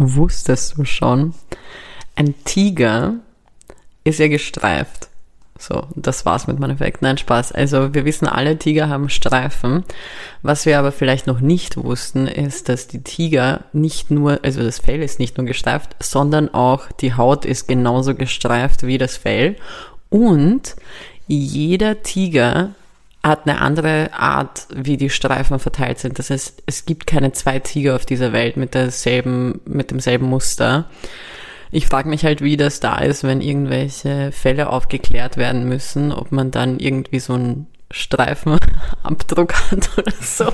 wusstest du schon, ein Tiger ist ja gestreift. So, das war's mit meinem Effekt. Nein, Spaß. Also wir wissen alle, Tiger haben Streifen. Was wir aber vielleicht noch nicht wussten, ist, dass die Tiger nicht nur, also das Fell ist nicht nur gestreift, sondern auch die Haut ist genauso gestreift wie das Fell. Und jeder Tiger hat eine andere Art, wie die Streifen verteilt sind. Das heißt, es gibt keine zwei Tiger auf dieser Welt mit derselben, mit demselben Muster. Ich frage mich halt, wie das da ist, wenn irgendwelche Fälle aufgeklärt werden müssen, ob man dann irgendwie so einen Streifenabdruck hat oder so.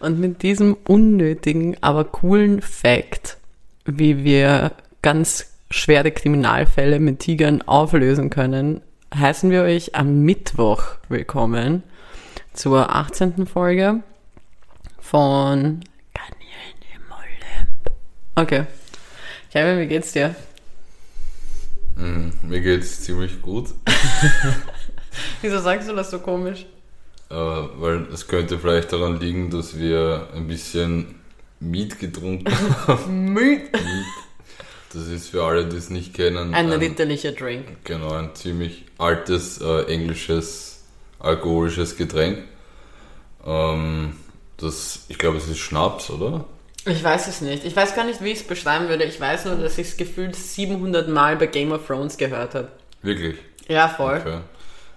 Und mit diesem unnötigen, aber coolen Fact, wie wir ganz schwere Kriminalfälle mit Tigern auflösen können, heißen wir euch am Mittwoch willkommen zur 18. Folge von Garnelen im Olymp. Okay. Kevin, wie geht's dir? Mm, mir geht's ziemlich gut. Wieso sagst du das so komisch? Äh, weil es könnte vielleicht daran liegen, dass wir ein bisschen Miet getrunken haben. Müd. Das ist für alle, die es nicht kennen. Ein ritterlicher Drink. Genau, ein ziemlich altes äh, englisches alkoholisches Getränk. Ähm, das, ich glaube, es ist Schnaps, oder? Ich weiß es nicht. Ich weiß gar nicht, wie ich es beschreiben würde. Ich weiß nur, dass ich es gefühlt 700 Mal bei Game of Thrones gehört habe. Wirklich? Ja, voll. Okay.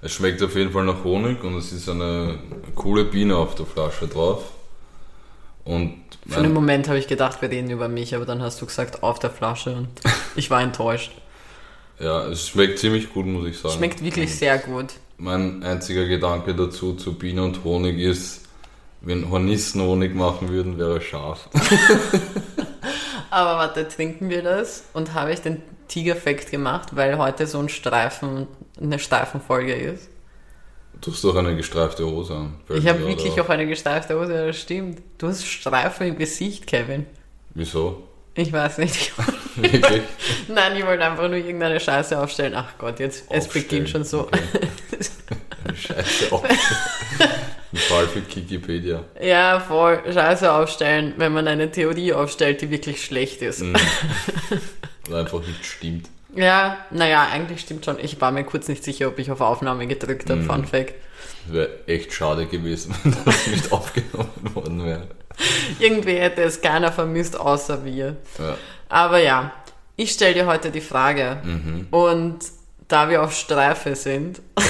Es schmeckt auf jeden Fall nach Honig und es ist eine coole Biene auf der Flasche drauf. Und Für einen Moment habe ich gedacht, wir reden über mich, aber dann hast du gesagt, auf der Flasche und ich war enttäuscht. ja, es schmeckt ziemlich gut, muss ich sagen. Schmeckt wirklich Und sehr gut. Mein einziger Gedanke dazu zu Biene und Honig ist, wenn Hornissen Honig machen würden, wäre es scharf. Aber warte, trinken wir das? Und habe ich den Tiger-Fact gemacht, weil heute so ein Streifen, eine Streifenfolge ist. Du hast doch eine gestreifte Hose an. Ich habe wirklich auch eine gestreifte Hose, ja, das stimmt. Du hast Streifen im Gesicht, Kevin. Wieso? Ich weiß nicht. Wirklich? Nein, ich wollte einfach nur irgendeine Scheiße aufstellen. Ach Gott, jetzt, es Aufstellen, beginnt schon so. okay. Scheiße auf. Ein Fall für Wikipedia. Ja, voll Scheiße aufstellen, wenn man eine Theorie aufstellt, die wirklich schlecht ist. Mhm. Oder einfach nicht stimmt. Ja, naja, eigentlich stimmt schon. Ich war mir kurz nicht sicher, ob ich auf Aufnahme gedrückt habe. Mhm. Fun Fact. Wäre echt schade gewesen, wenn das nicht aufgenommen worden wäre. Irgendwie hätte es keiner vermisst, außer wir. Ja. Aber ja, ich stelle dir heute die Frage. Mhm. Und da wir auf Streife sind.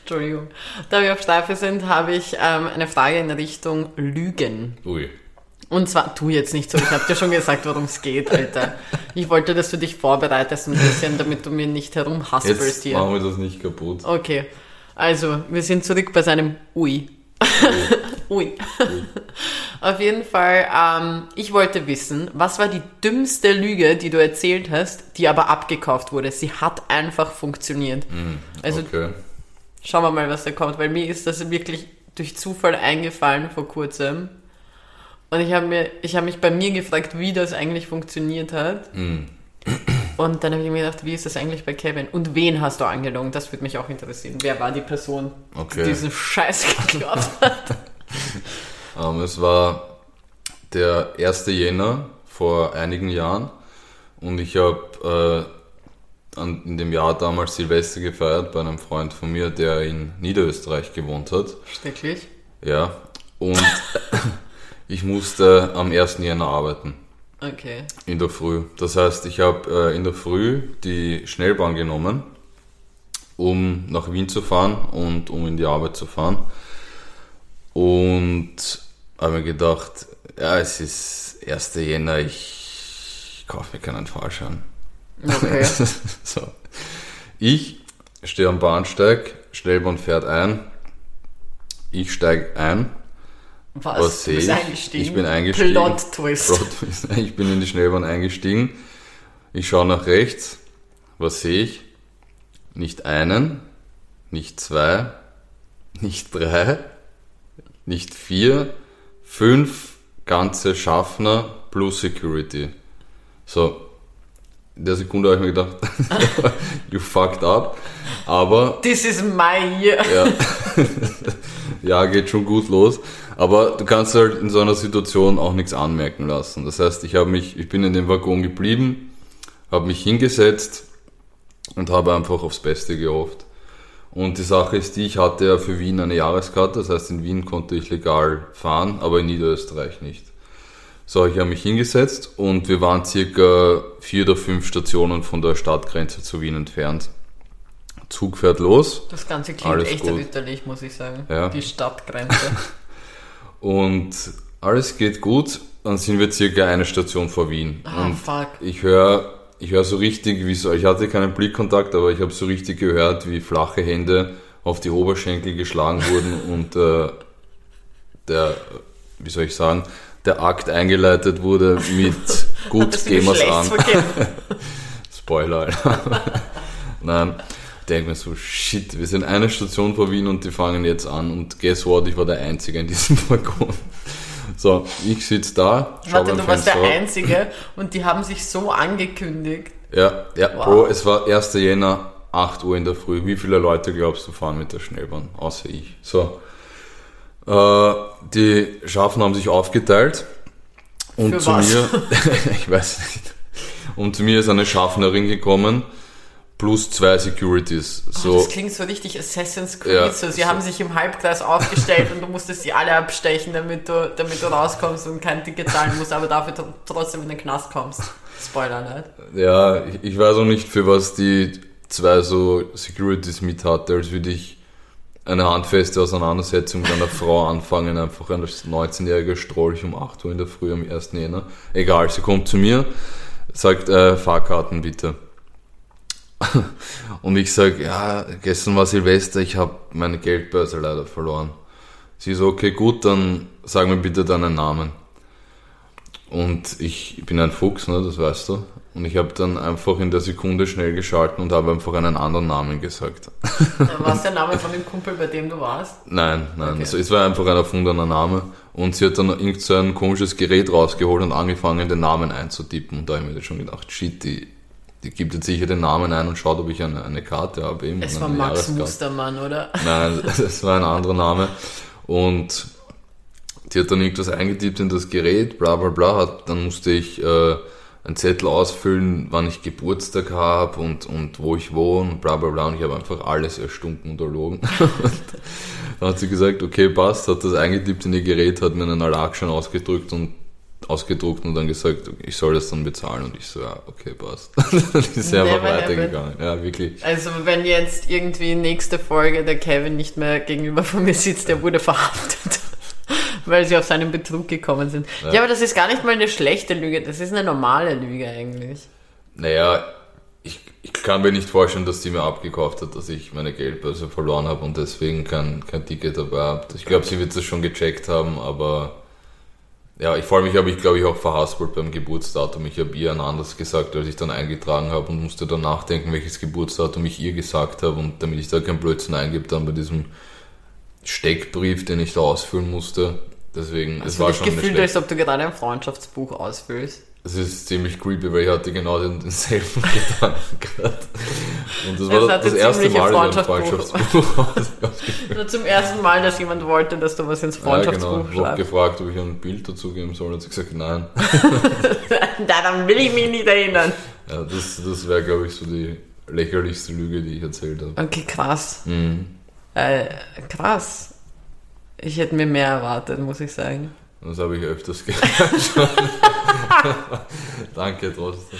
Entschuldigung. Da wir auf Streife sind, habe ich ähm, eine Frage in Richtung Lügen. Ui. Und zwar, tu jetzt nicht so, ich habe dir schon gesagt, worum es geht, Alter. Ich wollte, dass du dich vorbereitest ein bisschen, damit du mir nicht herumhaspelst Jetzt hier. machen wir das nicht kaputt. Okay, also, wir sind zurück bei seinem Ui. Ui. Auf jeden Fall, ähm, ich wollte wissen, was war die dümmste Lüge, die du erzählt hast, die aber abgekauft wurde? Sie hat einfach funktioniert. Also okay. schauen wir mal, was da kommt, weil mir ist das wirklich durch Zufall eingefallen vor kurzem. Und ich habe mir, ich habe mich bei mir gefragt, wie das eigentlich funktioniert hat. Und dann habe ich mir gedacht, wie ist das eigentlich bei Kevin? Und wen hast du angelogen? Das würde mich auch interessieren. Wer war die Person, Okay. die diesen Scheiß geglaubt hat? Ähm, es war der 1. Jänner vor einigen Jahren und ich habe äh, an- in dem Jahr damals Silvester gefeiert bei einem Freund von mir, der in Niederösterreich gewohnt hat. Wirklich? Ja, und ich musste am 1. Jänner arbeiten. Okay. In der Früh. Das heißt, ich habe äh, in der Früh die Schnellbahn genommen, um nach Wien zu fahren und um in die Arbeit zu fahren. Und habe mir gedacht, ja, es ist 1. Jänner, ich kaufe mir keinen Fahrschein. Okay. so. Ich stehe am Bahnsteig, Schnellbahn fährt ein, ich steige ein Was? was sehe ich? eingestiegen? Ich bin eingestiegen. Plot Twist. Plot Twist. Ich bin in die Schnellbahn eingestiegen. Ich schaue nach rechts. Was sehe ich? Nicht einen, nicht zwei, nicht drei, nicht vier, fünf ganze Schaffner plus Security. So, in der Sekunde habe ich mir gedacht, you fucked up. Aber This is my year. ja. ja, geht schon gut los. Aber du kannst halt in so einer Situation auch nichts anmerken lassen. Das heißt, ich habe mich, ich bin in dem Waggon geblieben, habe mich hingesetzt und habe einfach aufs Beste gehofft. Und die Sache ist die, ich hatte ja für Wien eine Jahreskarte, das heißt in Wien konnte ich legal fahren, aber in Niederösterreich nicht. So, ich habe mich hingesetzt und wir waren circa vier oder fünf Stationen von der Stadtgrenze zu Wien entfernt. Zug fährt los. Das Ganze klingt Alles echt gut. erwitterlich, muss ich sagen. Ja. Die Stadtgrenze. Und alles geht gut. Dann sind wir circa eine Station vor Wien. Ah, und fuck. ich höre ich höre so richtig, wie so, ich hatte keinen Blickkontakt, aber ich habe so richtig gehört, wie flache Hände auf die Oberschenkel geschlagen wurden und äh, der, wie soll ich sagen, der Akt eingeleitet wurde mit gut, gehen wir's an. Spoiler, Alter. Nein, denke mir so, shit, wir sind eine Station vor Wien und die fangen jetzt an und guess what, ich war der Einzige in diesem Waggon. So, ich sitze da, schau Warte, beim du warst der. Einzige und die haben sich so angekündigt. Ja, ja, Wow. Bro, es war 1. Jänner, 8 Uhr in der Früh. Wie viele Leute glaubst du fahren mit der Schnellbahn? Außer ich. So. Äh, die Schafen haben sich aufgeteilt. Und Für zu was? mir, ich weiß nicht. Und zu mir ist eine Schaffnerin gekommen, plus zwei Securities. Oh, So, Das klingt so richtig Assassin's Creed. Ja, so, sie so. haben sich im Halbkreis aufgestellt und du musstest sie alle abstechen, damit du, damit du rauskommst und kein Ticket zahlen musst, aber dafür tr- trotzdem in den Knast kommst. Spoiler nicht. ja, ich, ich weiß auch nicht, für was die zwei so Securities mit hatte, als würde ich eine handfeste Auseinandersetzung mit einer Frau anfangen, einfach ein 19-jähriger Strolch um 8 Uhr in der Früh am 1. Jänner. Egal, sie kommt zu mir, sagt, äh, Fahrkarten bitte. Und ich sag, ja, gestern war Silvester, ich habe meine Geldbörse leider verloren. Sie so, okay, gut, dann sag mir bitte deinen Namen. Und ich bin ein Fuchs, ne, das weißt du. Und ich habe dann einfach in der Sekunde schnell geschalten und habe einfach einen anderen Namen gesagt. Was der Name von dem Kumpel, bei dem du warst? Nein, nein, Okay. also es war einfach ein erfundener Name. Und sie hat dann irgend so ein komisches Gerät rausgeholt und angefangen, den Namen einzutippen. Und da habe ich mir schon gedacht, shit, die gibt jetzt sicher den Namen ein und schaut, ob ich eine, eine Karte habe. Eben, Es war Max Jahreskarte. Mustermann, oder? Nein, das war ein anderer Name. Und die hat dann irgendwas eingetippt in das Gerät, bla bla bla. Hat, dann musste ich äh, einen Zettel ausfüllen, wann ich Geburtstag habe und, und wo ich wohne bla bla bla. Und ich habe einfach alles erstunken und erlogen. dann hat sie gesagt, okay, passt, hat das eingetippt in ihr Gerät, hat mir einen Alarm schon ausgedrückt und ausgedruckt und dann gesagt, ich soll das dann bezahlen. Und ich so, ja, okay, passt. dann ist sie einfach weitergegangen. Ja, wirklich. Also wenn jetzt irgendwie nächste Folge der Kevin nicht mehr gegenüber von mir sitzt, der wurde verhaftet. Weil sie auf seinen Betrug gekommen sind. Ja. Ja. aber das ist gar nicht mal eine schlechte Lüge, das ist eine normale Lüge eigentlich. Naja, ich, ich kann mir nicht vorstellen, dass die mir abgekauft hat, dass ich meine Geldbörse verloren habe und deswegen kein, kein Ticket dabei habe. Ich glaube, sie wird das schon gecheckt haben, aber ja, ich vor allem, ich habe ich glaube ich auch verhaspelt beim Geburtsdatum. Ich habe ihr ein anderes gesagt, als ich dann eingetragen habe und musste dann nachdenken, welches Geburtsdatum ich ihr gesagt habe und damit ich da kein Blödsinn eingebe, dann bei diesem Steckbrief, den ich da ausfüllen musste. Deswegen, es Hast du war schon eine gefühlt, als ob du gerade ein Freundschaftsbuch ausfüllst? Es ist ziemlich creepy, weil ich hatte genau den, denselben Gedanken gerade. Und das Es war hatte das erste Mal, dass ich ein Freundschaftsbuch. Nur zum ersten Mal, dass jemand wollte, dass du was ins Ja, Freundschaftsbuch genau. Ich habe gefragt, ob ich ein Bild dazu geben soll. Hat sie gesagt, nein. Daran will ich mich nicht erinnern. Ja, das das wäre, glaube ich, so die lächerlichste Lüge, die ich erzählt habe. Okay, krass. Mhm. Äh, krass. Ich hätte mir mehr erwartet, muss ich sagen. Das habe ich öfters gehört. Danke trotzdem.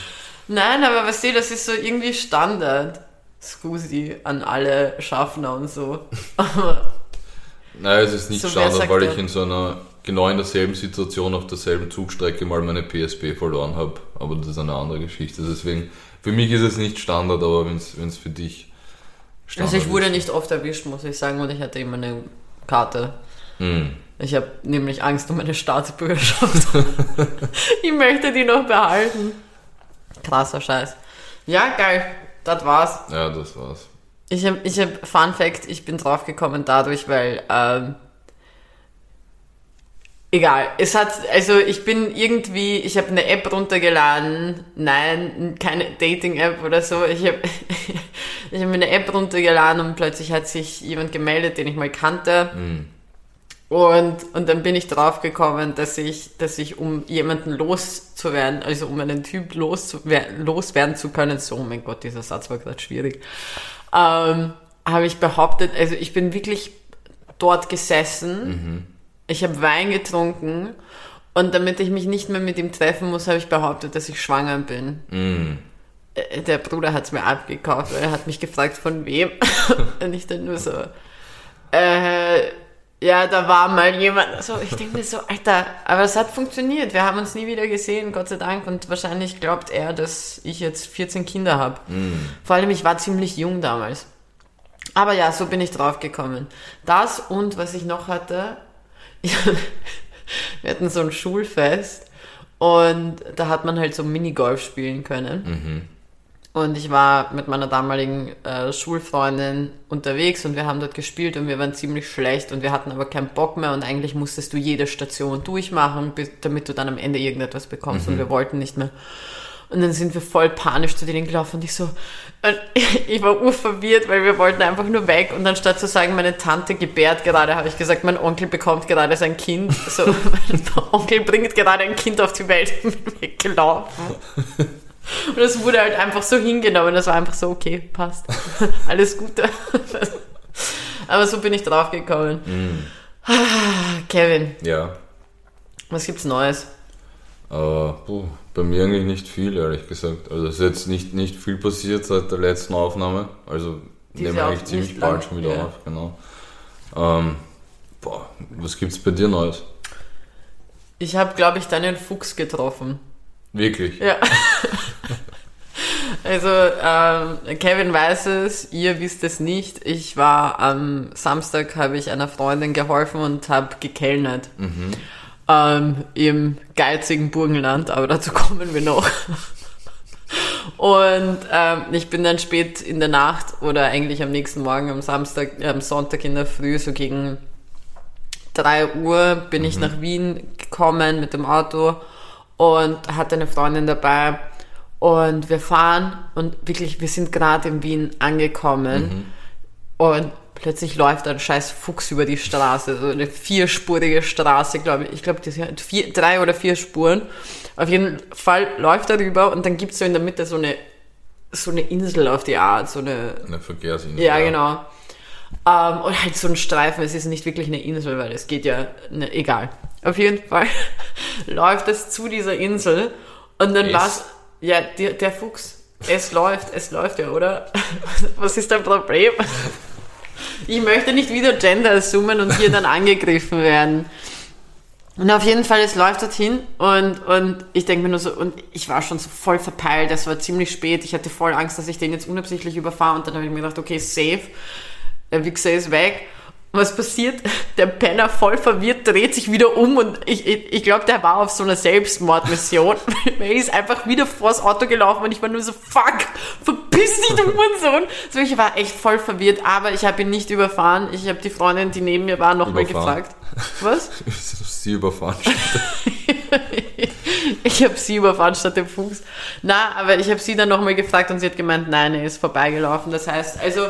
Nein, aber weißt du, das ist so irgendwie Standard. Scusi an alle Schaffner und so. Nein, es ist nicht So, Standard, weil ich in so einer genau in derselben Situation auf derselben Zugstrecke mal meine PSP verloren habe. Aber das ist eine andere Geschichte. Deswegen, für mich ist es nicht Standard, aber wenn es für dich Standard also ich wurde ist. nicht oft erwischt, muss ich sagen, und ich hatte immer eine Karte. Hm. Ich habe nämlich Angst um meine Staatsbürgerschaft. ich möchte die noch behalten. Krasser Scheiß. Ja, geil. Das war's. Ja, das war's. Ich habe, ich hab, Fun Fact, ich bin draufgekommen dadurch, weil, ähm, egal, es hat, also ich bin irgendwie, ich habe eine App runtergeladen, nein, keine Dating-App oder so, ich habe ich hab eine App runtergeladen und plötzlich hat sich jemand gemeldet, den ich mal kannte Hm. Und, und dann bin ich drauf gekommen, dass ich, dass ich, um jemanden loszuwerden, also um einen Typ loszuwer loswerden zu können, so, oh mein Gott, dieser Satz war gerade schwierig, ähm, habe ich behauptet, also ich bin wirklich dort gesessen, mhm. ich habe Wein getrunken und damit ich mich nicht mehr mit ihm treffen muss, habe ich behauptet, dass ich schwanger bin. Mhm. Der Bruder hat es mir abgekauft, er hat mich gefragt, von wem. und ich dann nur so, äh, ja, da war mal jemand. Also ich denke mir so, Alter, aber es hat funktioniert. Wir haben uns nie wieder gesehen, Gott sei Dank. Und wahrscheinlich glaubt er, dass ich jetzt 14 Kinder habe. Mm. Vor allem, ich war ziemlich jung damals. Aber ja, so bin ich drauf gekommen. Das und was ich noch hatte, wir hatten so ein Schulfest und da hat man halt so Minigolf spielen können. Mhm. Und ich war mit meiner damaligen äh, Schulfreundin unterwegs und wir haben dort gespielt und wir waren ziemlich schlecht und wir hatten aber keinen Bock mehr und eigentlich musstest du jede Station durchmachen, damit du dann am Ende irgendetwas bekommst mhm. und wir wollten nicht mehr. Und dann sind wir voll panisch zu denen gelaufen und ich so, ich war urverwirrt, weil wir wollten einfach nur weg und dann statt zu sagen, meine Tante gebärt gerade, habe ich gesagt, mein Onkel bekommt gerade sein Kind. So, mein Onkel bringt gerade ein Kind auf die Welt und bin weggelaufen. Und das wurde halt einfach so hingenommen. Das war einfach so, okay, passt. Alles Gute. Aber so bin ich drauf gekommen. Mm. Kevin. Ja. Was gibt's Neues? Uh, puh, bei mir eigentlich nicht viel, ehrlich gesagt. Also es ist jetzt nicht, nicht viel passiert seit der letzten Aufnahme. Also nehmen wir eigentlich ziemlich bald schon wieder ja. auf, genau. Ähm, boah, was gibt's bei dir Neues? Ich habe, glaube ich, deinen Fuchs getroffen. Wirklich? Ja. Also ähm, Kevin weiß es, ihr wisst es nicht. Ich war am Samstag, habe ich einer Freundin geholfen und habe gekellnert. Mhm. Ähm, Im geizigen Burgenland, aber dazu kommen wir noch. Und ähm, ich bin dann spät in der Nacht oder eigentlich am nächsten Morgen, am Samstag, äh, am Sonntag in der Früh, so gegen 3 Uhr, bin mhm. ich nach Wien gekommen mit dem Auto und hatte eine Freundin dabei und wir fahren und wirklich, wir sind gerade in Wien angekommen mhm. und plötzlich läuft ein scheiß Fuchs über die Straße, so eine vierspurige Straße, glaube ich. Ich glaube, das sind vier, drei oder vier Spuren. Auf jeden Fall läuft er rüber und dann gibt es so in der Mitte so eine, so eine Insel auf die Art, so eine... Eine Verkehrsinsel. Ja, ja. genau. Ähm, und halt so ein Streifen, es ist nicht wirklich eine Insel, weil es geht ja, ne, egal. Auf jeden Fall läuft es zu dieser Insel und dann war es, ja, der, der Fuchs, es läuft, es läuft ja, oder? Was ist dein Problem? Ich möchte nicht wieder Gender assumen und hier dann angegriffen werden. Und auf jeden Fall, es läuft dorthin und, und ich denke mir nur so, und ich war schon so voll verpeilt, es war ziemlich spät, ich hatte voll Angst, dass ich den jetzt unabsichtlich überfahre. Und dann habe ich mir gedacht, okay, safe, der Wichser ist weg was passiert? Der Penner voll verwirrt dreht sich wieder um und ich, ich, ich glaube, der war auf so einer Selbstmordmission. er ist einfach wieder vors Auto gelaufen und ich war nur so, fuck, verpiss dich, du Hurensohn. So, ich war echt voll verwirrt, aber ich habe ihn nicht überfahren. Ich habe die Freundin, die neben mir war, nochmal gefragt. Was? sie überfahren. ich habe sie überfahren statt dem Fuchs. Na, aber ich habe sie dann nochmal gefragt und sie hat gemeint, nein, er ist vorbeigelaufen. Das heißt, also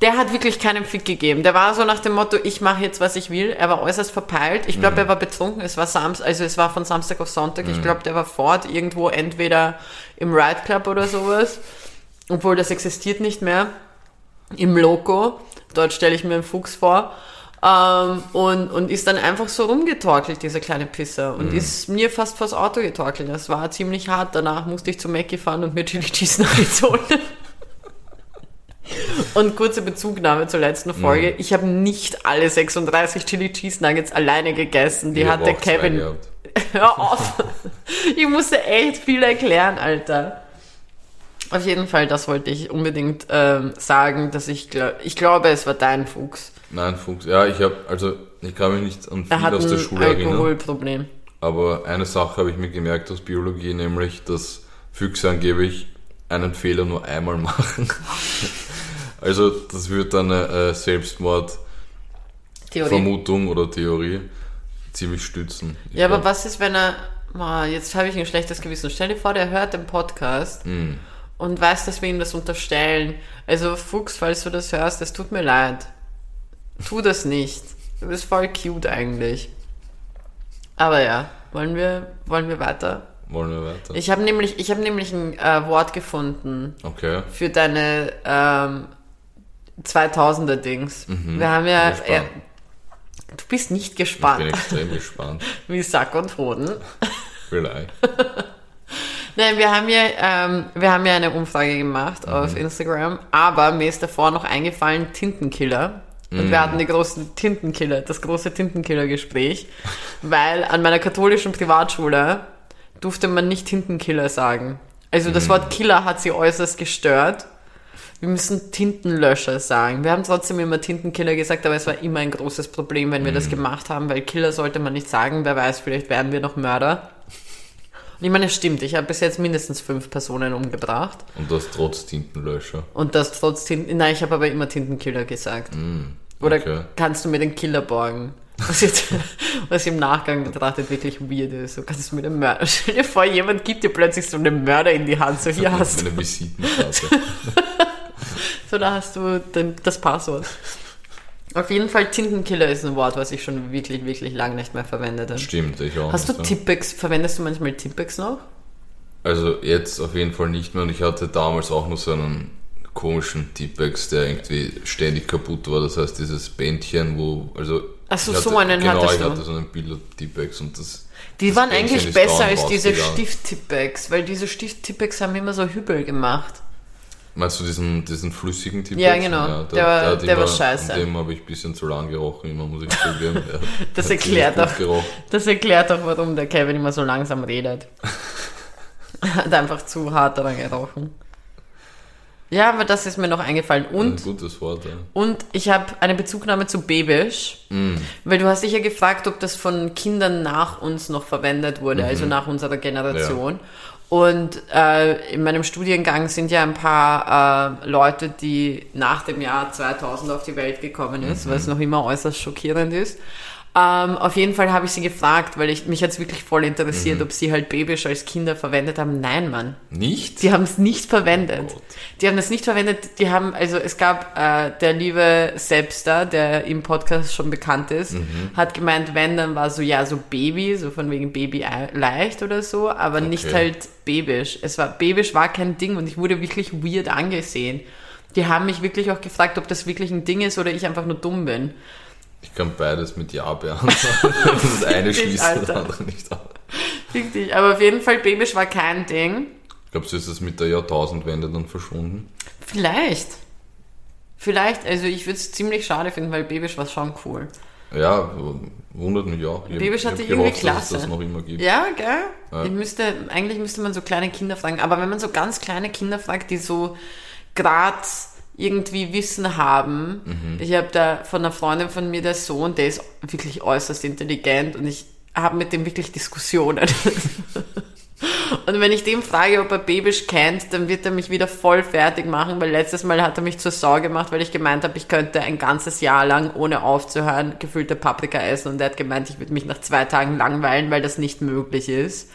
der hat wirklich keinen Fick gegeben. Der war so nach dem Motto, ich mache jetzt, was ich will. Er war äußerst verpeilt. Ich glaube, mhm. er war betrunken. Es war Samstag, also es war von Samstag auf Sonntag. Mhm. Ich glaube, der war fort irgendwo entweder im Ride Club oder sowas. Obwohl das existiert nicht mehr. Im Loco. Dort stelle ich mir einen Fuchs vor. Ähm, und, und ist dann einfach so rumgetorkelt, dieser kleine Pisser. Und mhm. ist mir fast vors Auto getorkelt. Das war ziemlich hart. Danach musste ich zu Mackie fahren und mir Chili Cheese nachgezogen. Und kurze Bezugnahme zur letzten Folge. Mhm. Ich habe nicht alle 36 Chili Cheese Nuggets alleine gegessen. Die ich hat der Kevin. Hör auf. ich musste echt viel erklären, Alter. Auf jeden Fall, das wollte ich unbedingt ähm, sagen, dass ich glaube, ich glaube, es war dein Fuchs. Nein, Fuchs. Ja, ich habe, also ich kann mich nicht an viel aus der Schule erinnern. Alkoholproblem. Aber eine Sache habe ich mir gemerkt aus Biologie, nämlich, dass Füchse angeblich einen Fehler nur einmal machen. Also das wird dann eine äh, Selbstmord-Vermutung oder Theorie ziemlich stützen. ja, glaub. aber was ist, wenn er... Oh, jetzt habe ich ein schlechtes Gewissen. Stell dir vor, der hört den Podcast mm. und weiß, dass wir ihm das unterstellen. Also Fuchs, falls du das hörst, es tut mir leid. Tu das nicht. Du bist voll cute eigentlich. Aber ja, wollen wir, wollen wir weiter? Wollen wir weiter? Ich habe nämlich, ich habe nämlich ein äh, Wort gefunden okay. für deine ähm, 2000er Dings. Wir haben ja, äh, du bist nicht Ich gespannt, bin extrem gespannt. wie Sack und Hoden. Vielleicht. Nein, wir haben ja, ähm, wir haben ja eine Umfrage gemacht auf Instagram, aber mir ist davor noch eingefallen Tintenkiller. Und wir hatten die großen Tintenkiller, das große Tintenkiller-Gespräch, weil an meiner katholischen Privatschule durfte man nicht Tintenkiller sagen. Also das Wort Killer hat sie äußerst gestört. Wir müssen Tintenlöscher sagen. Wir haben trotzdem immer Tintenkiller gesagt, aber es war immer ein großes Problem, wenn wir das gemacht haben, weil Killer sollte man nicht sagen. Wer weiß, vielleicht werden wir noch Mörder. Und ich meine, es stimmt. Ich habe bis jetzt mindestens fünf Personen umgebracht. Und das trotz Tintenlöscher. Und das trotz Tinten... Nein, ich habe aber immer Tintenkiller gesagt. Oder okay. kannst du mir den Killer borgen? Was jetzt, was im Nachgang betrachtet wirklich weird ist. So kannst du mir den Mörder... Stell dir vor, jemand gibt dir plötzlich so einen Mörder in die Hand. So, hier hast du... So, da hast du den, das Passwort. Auf jeden Fall, Tintenkiller ist ein Wort, was ich schon wirklich, wirklich lang nicht mehr verwendet habe. Stimmt, ich auch. Hast du nicht, ja. Tippex, verwendest du manchmal Tippex noch? Also jetzt auf jeden Fall nicht mehr und ich hatte damals auch nur so einen komischen Tippex, der irgendwie ständig kaputt war. Das heißt, dieses Bändchen, wo, also. Ach so, ich einen genau, hattest ich du. hatte so einen Bilder-Tippex und das. Die das waren eigentlich besser als diese. Stift-Tippex, weil diese Stift-Tippex haben immer so Hübel gemacht. Meinst du diesen, diesen flüssigen Tippex? Ja, genau. Der war- hat der war immer- scheiße. An dem habe ich ein bisschen zu lang gerochen, immer muss ich zugeben. Der Das erklärt auch, gerochen. das erklärt auch, warum der Kevin immer so langsam redet. Er hat einfach zu hart daran gerochen. Ja, aber das ist mir noch eingefallen. Ein Und, gutes Wort, ja. und ich habe eine Bezugnahme zu Babisch, weil du hast dich ja gefragt, ob das von Kindern nach uns noch verwendet wurde, also nach unserer Generation. Und äh, in meinem Studiengang sind ja ein paar äh, Leute, die nach dem Jahr 2000 auf die Welt gekommen ist, was noch immer äußerst schockierend ist. Ähm, auf jeden Fall habe ich sie gefragt, weil ich mich jetzt wirklich voll interessiert, ob sie halt Babisch als Kinder verwendet haben. Nein, Mann. Nicht? Die haben es nicht verwendet. Oh. Die haben das nicht verwendet. Die haben, also es gab äh, der liebe Selbster, der im Podcast schon bekannt ist, Mhm. hat gemeint, wenn, dann war so, ja, so Baby, so von wegen Baby ei- leicht oder so, aber nicht Okay. halt babisch. Es war, babisch war kein Ding und ich wurde wirklich weird angesehen. Die haben mich wirklich auch gefragt, ob das wirklich ein Ding ist oder ich einfach nur dumm bin. Ich kann beides mit Ja beantworten. das eine schließt das andere nicht aus. Richtig, aber auf jeden Fall babisch war kein Ding. Glaubst du, ist das mit der Jahrtausendwende dann verschwunden? Vielleicht. Vielleicht, also ich würde es ziemlich schade finden, weil babisch war schon cool. Ja, wundert mich auch. Ich Babysch hatte gehofft, irgendwie dass es Klasse. das noch immer gibt. Ja, gell? Ja. Ich müsste, eigentlich müsste man so kleine Kinder fragen. Aber wenn man so ganz kleine Kinder fragt, die so grad irgendwie Wissen haben. Mhm. Ich habe da von einer Freundin von mir, der Sohn, der ist wirklich äußerst intelligent und ich habe mit dem wirklich Diskussionen. Und wenn ich dem frage, ob er Babisch kennt, dann wird er mich wieder voll fertig machen, weil letztes Mal hat er mich zur Sau gemacht, weil ich gemeint habe, ich könnte ein ganzes Jahr lang, ohne aufzuhören, gefüllte Paprika essen. Und er hat gemeint, ich würde mich nach zwei Tagen langweilen, weil das nicht möglich ist.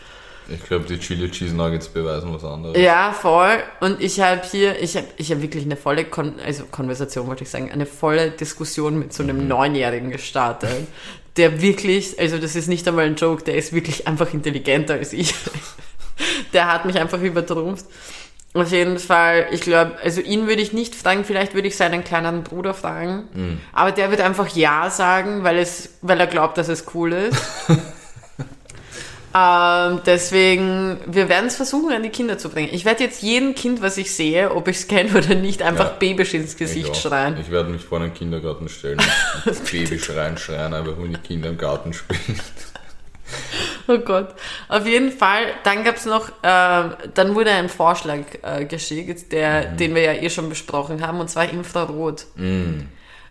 Ich glaube, die Chili Cheese Nuggets beweisen was anderes. Ja, voll. Und ich habe hier, ich habe ich hab wirklich eine volle, Kon also Konversation wollte ich sagen, eine volle Diskussion mit so einem Neunjährigen gestartet, der wirklich, also das ist nicht einmal ein Joke, der ist wirklich einfach intelligenter als ich. Der hat mich einfach übertrumpft. Auf jeden Fall, ich glaube, also ihn würde ich nicht fragen, vielleicht würde ich seinen kleinen Bruder fragen. Aber der wird einfach Ja sagen, weil es, weil er glaubt, dass es cool ist. Ähm, deswegen, wir werden es versuchen, an die Kinder zu bringen. Ich werde jetzt jedem Kind, was ich sehe, ob ich es kenne oder nicht, einfach Ja. Babysch ins Ich Gesicht auch. schreien. Ich werde mich vor einen Kindergarten stellen und Baby schreien, schreien, einfach wenn die Kinder im Garten spielen. Oh Gott. Auf jeden Fall, dann gab's noch, äh, dann wurde ein Vorschlag äh, geschickt, der, Mhm. den wir ja eh schon besprochen haben, und zwar Infrarot.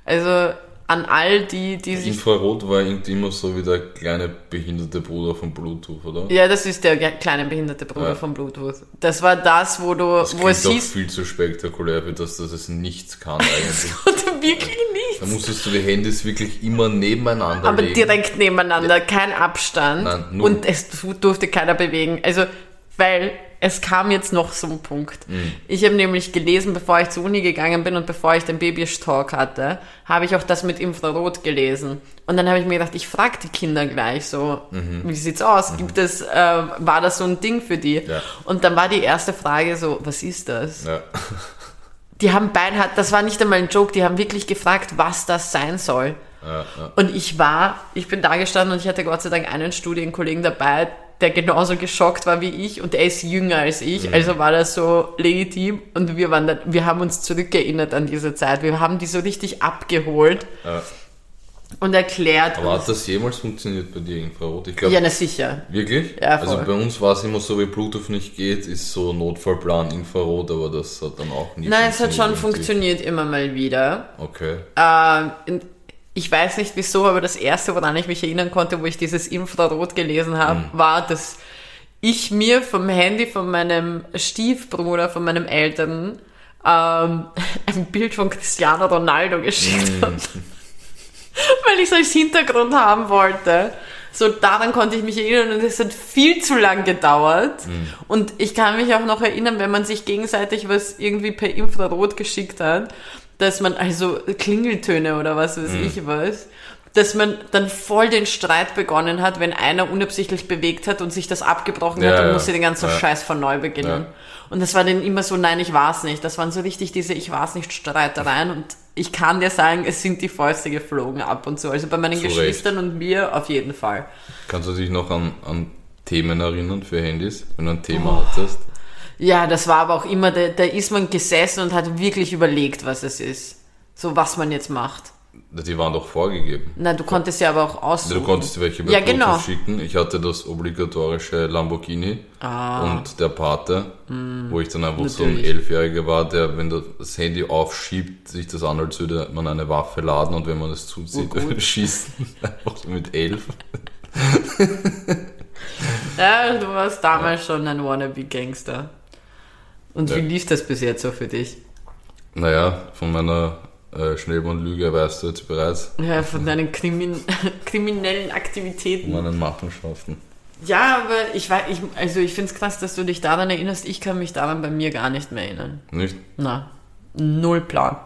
Also an all die, die sich Infrarot war irgendwie immer so wie der kleine behinderte Bruder von Bluetooth, oder? Ja, das ist der kleine behinderte Bruder Ja. von Bluetooth. Das war das, wo du, Das wo es hieß, viel zu spektakulär, für das, dass es nichts kann eigentlich. oder wirklich Da nichts. musstest du die Handys wirklich immer nebeneinander Aber legen. direkt nebeneinander, kein Abstand. Nein, und es du- durfte keiner bewegen. Also, weil es kam jetzt noch so ein Punkt. Ich habe nämlich gelesen, bevor ich zur Uni gegangen bin und bevor ich den Babystalk hatte, habe ich auch das mit Infrarot gelesen. Und dann habe ich mir gedacht, ich frage die Kinder gleich so, wie sieht's aus? Gibt es, äh, war das so ein Ding für die? Ja. Und dann war die erste Frage so, was ist das? Ja. Die haben beide, das war nicht einmal ein Joke, die haben wirklich gefragt, was das sein soll. Ja. Und ich war, ich bin da gestanden und ich hatte Gott sei Dank einen Studienkollegen dabei, der genauso geschockt war wie ich und er ist jünger als ich, also war das so legitim und wir waren dann, wir haben uns zurückerinnert an diese Zeit. Wir haben die so richtig abgeholt Ja. und erklärt. Aber hat das jemals funktioniert bei dir, Infrarot? Ich glaube, ja, na sicher. wirklich? Ja, also voll. bei uns war es immer so, wie Bluetooth nicht geht, ist so Notfallplan Infrarot, aber das hat dann auch nie Nein, es hat schon funktioniert immer mal wieder. Okay. In- ich weiß nicht wieso, aber das erste, woran ich mich erinnern konnte, wo ich dieses Infrarot gelesen habe, war, dass ich mir vom Handy von meinem Stiefbruder, von meinem Eltern, ähm, ein Bild von Cristiano Ronaldo geschickt habe. Weil ich es als Hintergrund haben wollte. So daran konnte ich mich erinnern und es hat viel zu lang gedauert. Und ich kann mich auch noch erinnern, wenn man sich gegenseitig was irgendwie per Infrarot geschickt hat, dass man also Klingeltöne oder was weiß ich was, dass man dann voll den Streit begonnen hat, wenn einer unabsichtlich bewegt hat und sich das abgebrochen Ja, hat und ja. musste den ganzen Ja. Scheiß von neu beginnen. Und das war dann immer so, nein, ich war's nicht. Das waren so richtig diese Ich war's nicht Streitereien und ich kann dir sagen, es sind die Fäuste geflogen ab und so. Also bei meinen Zu Recht. Geschwistern und mir auf jeden Fall. Kannst du dich noch an, an Themen erinnern für Handys, wenn du ein Thema hattest? Ja, das war aber auch immer, da, da ist man gesessen und hat wirklich überlegt, was es ist. So, was man jetzt macht. Die waren doch vorgegeben. Na, du konntest ja aber auch aussuchen. Du konntest welche bei Ja, genau. schicken. Ich hatte das obligatorische Lamborghini Ah. und der Pate, wo ich dann einfach so ein Natürlich. Elfjähriger war, der, wenn das Handy aufschiebt, sich das an, als würde man eine Waffe laden und wenn man es zuzieht, Oh, schießen. Einfach so mit elf. Ja, du warst damals schon ein Wannabe-Gangster. Und Ja. wie lief das bis jetzt so für dich? Naja, von meiner äh, Schnellbahnlüge weißt du jetzt bereits, Ja, von deinen Krimin kriminellen Aktivitäten. von meinen Machenschaften. Ja, aber ich weiß, ich, also ich finde es krass, dass du dich daran erinnerst. Ich kann mich daran bei mir gar nicht mehr erinnern. Nicht? Na, null Plan.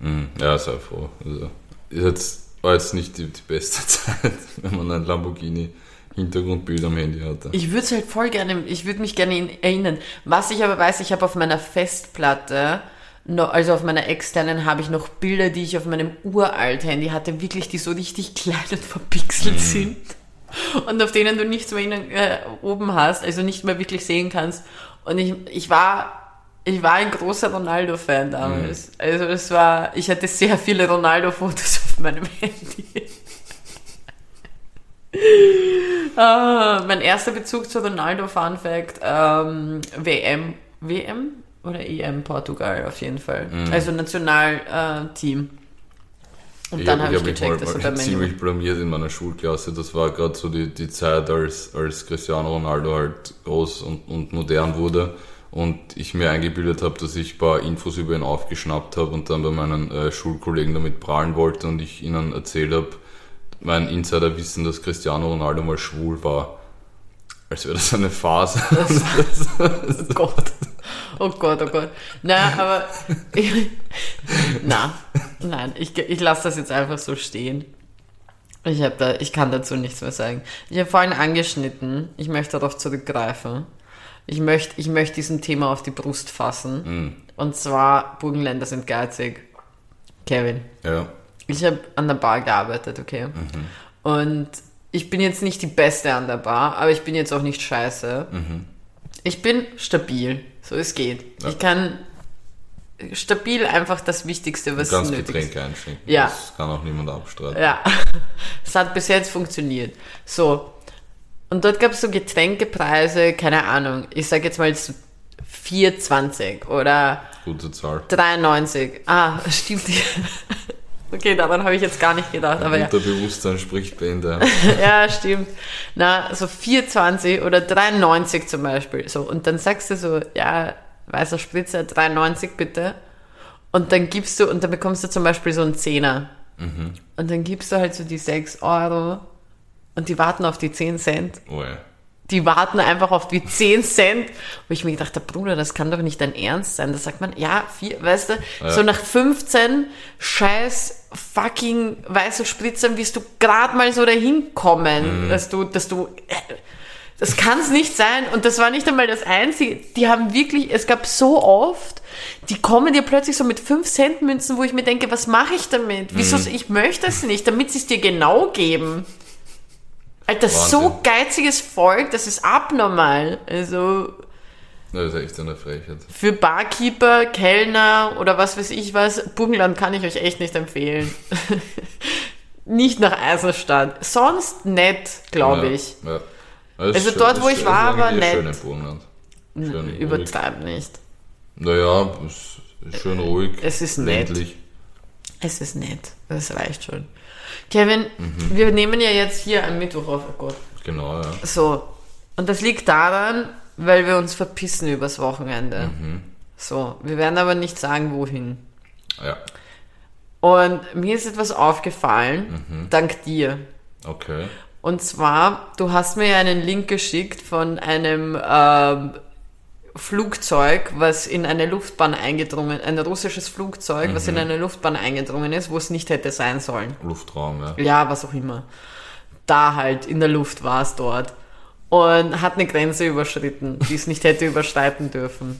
Mhm. Ja, sei froh. Also, ist jetzt, war jetzt nicht die, die beste Zeit, wenn man ein Lamborghini Hintergrundbild am Handy hatte. Ich würde es halt voll gerne, ich würde mich gerne in- erinnern. Was ich aber weiß, ich habe auf meiner Festplatte, also auf meiner externen, habe ich noch Bilder, die ich auf meinem uralt Handy hatte, wirklich, die so richtig klein und verpixelt sind. Und auf denen du nichts mehr innen, äh, oben hast, also nicht mehr wirklich sehen kannst. Und ich, ich war, ich war ein großer Ronaldo-Fan damals. Also es war, ich hatte sehr viele Ronaldo-Fotos auf meinem Handy. Ah, mein erster Bezug zu Ronaldo, Fun Fact, ähm, WM, WM oder EM Portugal auf jeden Fall. Also Nationalteam. Äh. Und dann habe ich, hab mich gecheckt, dass er bei Man ziemlich blamiert in meiner Schulklasse. Das war gerade so die, die Zeit, als, als Cristiano Ronaldo halt groß und, und modern wurde. Und ich mir eingebildet habe, dass ich ein paar Infos über ihn aufgeschnappt habe und dann bei meinen äh, Schulkollegen damit prahlen wollte und ich ihnen erzählt habe, mein Insider wissen, dass Cristiano Ronaldo mal schwul war. Als wäre das eine Phase. Oh Gott. Oh Gott, oh Gott. Na, aber. na, nein, ich, ich lasse das jetzt einfach so stehen. Ich, hab da, ich kann dazu nichts mehr sagen. Ich habe vorhin angeschnitten, ich möchte darauf zurückgreifen. Ich möchte, ich möchte diesem Thema auf die Brust fassen. Und zwar, Burgenländer sind geizig. Kevin, ja. Ich habe an der Bar gearbeitet, okay? Und ich bin jetzt nicht die Beste an der Bar, aber ich bin jetzt auch nicht scheiße. Ich bin stabil, so es geht. Ja. Ich kann stabil einfach das Wichtigste, was nötig ist. Getränke einschenken. Ja. Das kann auch niemand abstreiten. Ja, es hat bis jetzt funktioniert. So, und dort gab es so Getränkepreise, keine Ahnung, ich sage jetzt mal so 4,20 oder Gute Zahl. 93. Ah, stimmt. Okay, daran habe ich jetzt gar nicht gedacht, aber ja. Unterbewusstsein spricht Bände. Ja, stimmt. Na, so 4,20 oder 3,90 zum Beispiel. So, und dann sagst du so, ja, weißer Spritzer, 3,90 bitte. Und dann gibst du, und dann bekommst du zum Beispiel so einen Zehner. Und dann gibst du halt so die 6 Euro und die warten auf die 10 Cent. Oh ja. Die warten einfach auf die 10 Cent. Wo ich mir gedacht habe, Bruder, das kann doch nicht dein Ernst sein. Da sagt man, ja, vier, weißt du, Ja. so nach 15 scheiß fucking weiße Spritzern wirst du gerade mal so dahin kommen, dass du, dass du, das kann es nicht sein. Und das war nicht einmal das Einzige. Die haben wirklich, es gab so oft, die kommen dir plötzlich so mit 5 Cent Münzen, wo ich mir denke, was mache ich damit? Wieso, ich möchte es nicht, damit sie es dir genau geben. Alter, so Wahnsinn. geiziges Volk, das ist abnormal. Also Das ist echt eine Frechheit. für Barkeeper, Kellner oder was weiß ich was, Burgenland kann ich euch echt nicht empfehlen. nicht nach Eisenstadt. Sonst nett, glaube ja, ich. Ja. Also schön- dort, wo ich war, war nett. Schön im Burgenland. Übertreib nicht. Naja, es ist schön ruhig. Es ist nett. ländlich. Es ist nett. Das reicht schon. Kevin, Mhm. wir nehmen ja jetzt hier am Mittwoch auf. Oh Gott. Genau, ja. So. Und das liegt daran, weil wir uns verpissen übers Wochenende. Mhm. So. Wir werden aber nicht sagen, wohin. Ja, Und mir ist etwas aufgefallen, Mhm. dank dir. okay. Und zwar, du hast mir ja einen Link geschickt von einem ähm, Flugzeug, was in eine Luftbahn eingedrungen, ein russisches Flugzeug, was in Mhm. eine Luftbahn eingedrungen ist, wo es nicht hätte sein sollen. Luftraum, ja. Ja, was auch immer. Da halt, in der Luft war es dort. Und hat eine Grenze überschritten, die es nicht hätte überschreiten dürfen.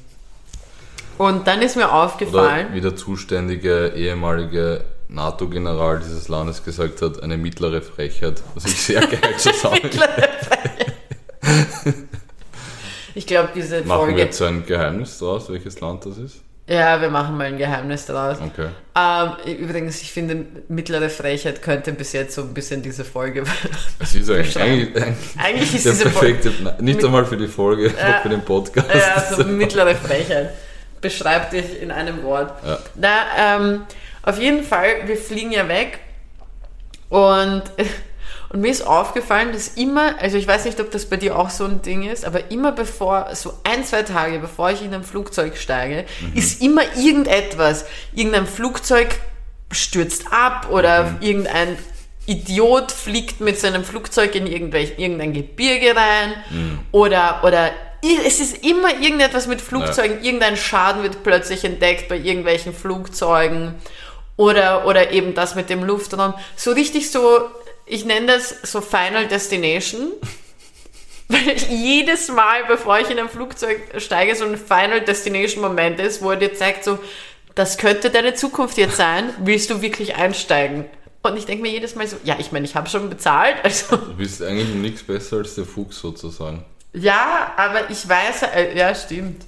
Und dann ist mir aufgefallen, Oder wie der zuständige ehemalige NATO-General dieses Landes gesagt hat, eine mittlere Frechheit, was ich sehr geil zusammen. ich glaube, diese Machen wir Folge. jetzt so ein Geheimnis draus, welches Land das ist? Ja, wir machen mal ein Geheimnis daraus. Okay. Ähm, übrigens, ich finde, mittlere Frechheit könnte bis jetzt so ein bisschen diese Folge. Es ist eigentlich, eigentlich, Eigentlich ist der diese Folge. perfekte, nein, nicht einmal für die Folge, auch für den Podcast. Ja, so mittlere Frechheit. Beschreibt dich in einem Wort. Ja. Na, ähm, auf jeden Fall, wir fliegen ja weg und, und mir ist aufgefallen, dass immer, also ich weiß nicht, ob das bei dir auch so ein Ding ist, aber immer bevor, so ein, zwei Tage bevor ich in ein Flugzeug steige, ist immer irgendetwas. Irgendein Flugzeug stürzt ab oder irgendein Idiot fliegt mit seinem Flugzeug in irgendwelch, irgendein Gebirge rein oder, oder i- es ist immer irgendetwas mit Flugzeugen, irgendein Schaden wird plötzlich entdeckt bei irgendwelchen Flugzeugen oder, oder eben das mit dem Luftraum. So richtig so, ich nenne das so Final Destination. Weil jedes Mal, bevor ich in ein Flugzeug steige, so ein Final Destination Moment ist, wo er dir zeigt, so, das könnte deine Zukunft jetzt sein, willst du wirklich einsteigen? Und ich denke mir jedes Mal so, ja, ich meine, ich habe schon bezahlt, also Du bist eigentlich nichts besser als der Fuchs sozusagen. ja, aber ich weiß, äh, ja, stimmt.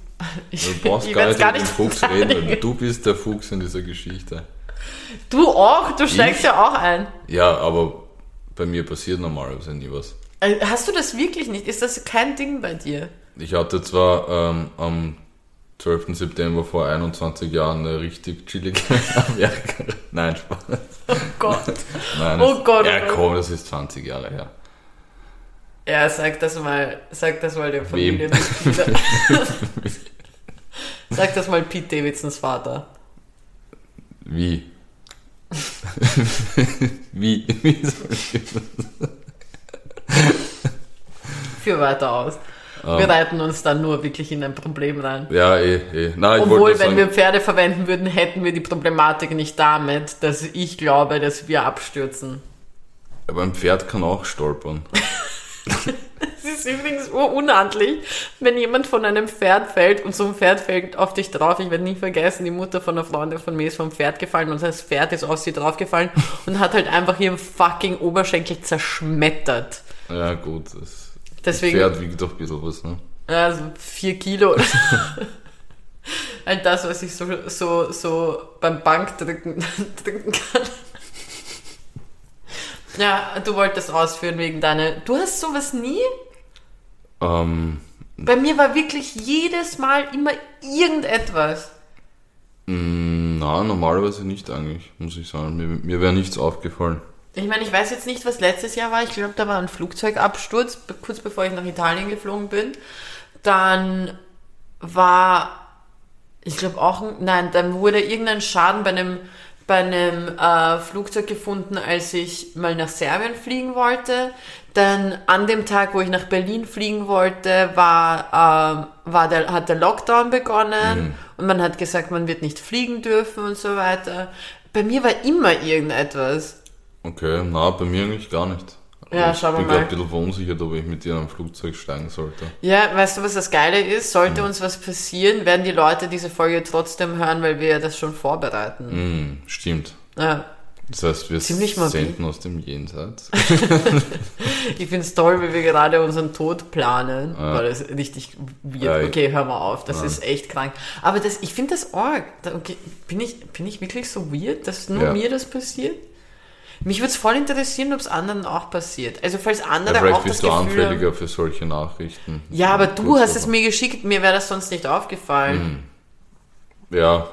Ich, Du brauchst ich gar nicht mit dem Fuchs reden, weil du bist der Fuchs in dieser Geschichte. Du auch, du steigst Ich? ja auch ein. Ja, aber bei mir passiert normalerweise nie was. Äh, Hast du das wirklich nicht? Ist das kein Ding bei dir? Ich hatte zwar ähm, am 12. September vor 21 Jahren eine richtig chillige Amerika. Nein, Spaß. Oh Gott. Nein, Oh Gott, oh Ja, Gott. komm, das ist 20 Jahre her. Ja, sag das mal, sag das mal der? Familienmitglieder. sag das mal Pete Davidsons Vater. Wie? Wie? Wie soll ich das? Führ weiter aus. Ähm. Wir reiten uns dann nur wirklich in ein Problem rein. Ja, eh, eh. Nein, ich Obwohl, wenn wir Pferde verwenden würden, hätten wir die Problematik nicht damit, dass ich glaube, dass wir abstürzen. aber ein Pferd kann auch stolpern. Ist übrigens unhandlich, wenn jemand von einem Pferd fällt und so ein Pferd fällt auf dich drauf. Ich werde nie vergessen, die Mutter von einer Freundin von mir ist vom Pferd gefallen und das Pferd ist auf sie draufgefallen und hat halt einfach ihren fucking Oberschenkel zerschmettert. Ja, gut. Das Deswegen, Pferd wiegt doch ein bisschen was, ne? also vier Kilo so. Halt das, was ich so, so, so beim Bankdrücken drücken kann. Ja, du wolltest ausführen wegen deiner. Du hast sowas nie? Ähm, Bei mir war wirklich jedes Mal immer irgendetwas. mh, na, normalerweise nicht eigentlich, muss ich sagen. Mir, mir wäre nichts aufgefallen. Ich meine, ich weiß jetzt nicht, was letztes Jahr war. Ich glaube, da war ein Flugzeugabsturz, kurz bevor ich nach Italien geflogen bin. Dann war, ich glaube auch, ein- nein, dann wurde irgendein Schaden bei einem, bei einem äh, Flugzeug gefunden, als ich mal nach Serbien fliegen wollte. Dann an dem Tag, wo ich nach Berlin fliegen wollte, war, ähm, war der, hat der Lockdown begonnen und man hat gesagt, man wird nicht fliegen dürfen und so weiter. Bei mir war immer irgendetwas. Okay, na, bei mir eigentlich gar nicht. Ja, ich schauen wir bin gerade ein bisschen verunsichert, ob ich mit dir in ein Flugzeug steigen sollte. Ja, weißt du, was das Geile ist? Sollte uns was passieren, werden die Leute diese Folge trotzdem hören, weil wir ja das schon vorbereiten. Hm, stimmt. Ja. Das heißt, wir Ziemlich senden aus dem Jenseits. Ich find's toll, wie wir gerade unseren Tod planen. Weil das richtig weird. Ja, ich- okay, hör mal auf. Das ist echt krank. Aber das, ich finde das arg. Okay, bin, ich, bin ich wirklich so weird, dass nur Ja. mir das passiert? Mich würde es voll interessieren, ob es anderen auch passiert. Also falls Ja, andere auch vielleicht das bist du Gefühl haben, anfälliger für solche Nachrichten. Ja, aber du hast es mir geschickt, mir wäre das sonst nicht aufgefallen. Ja,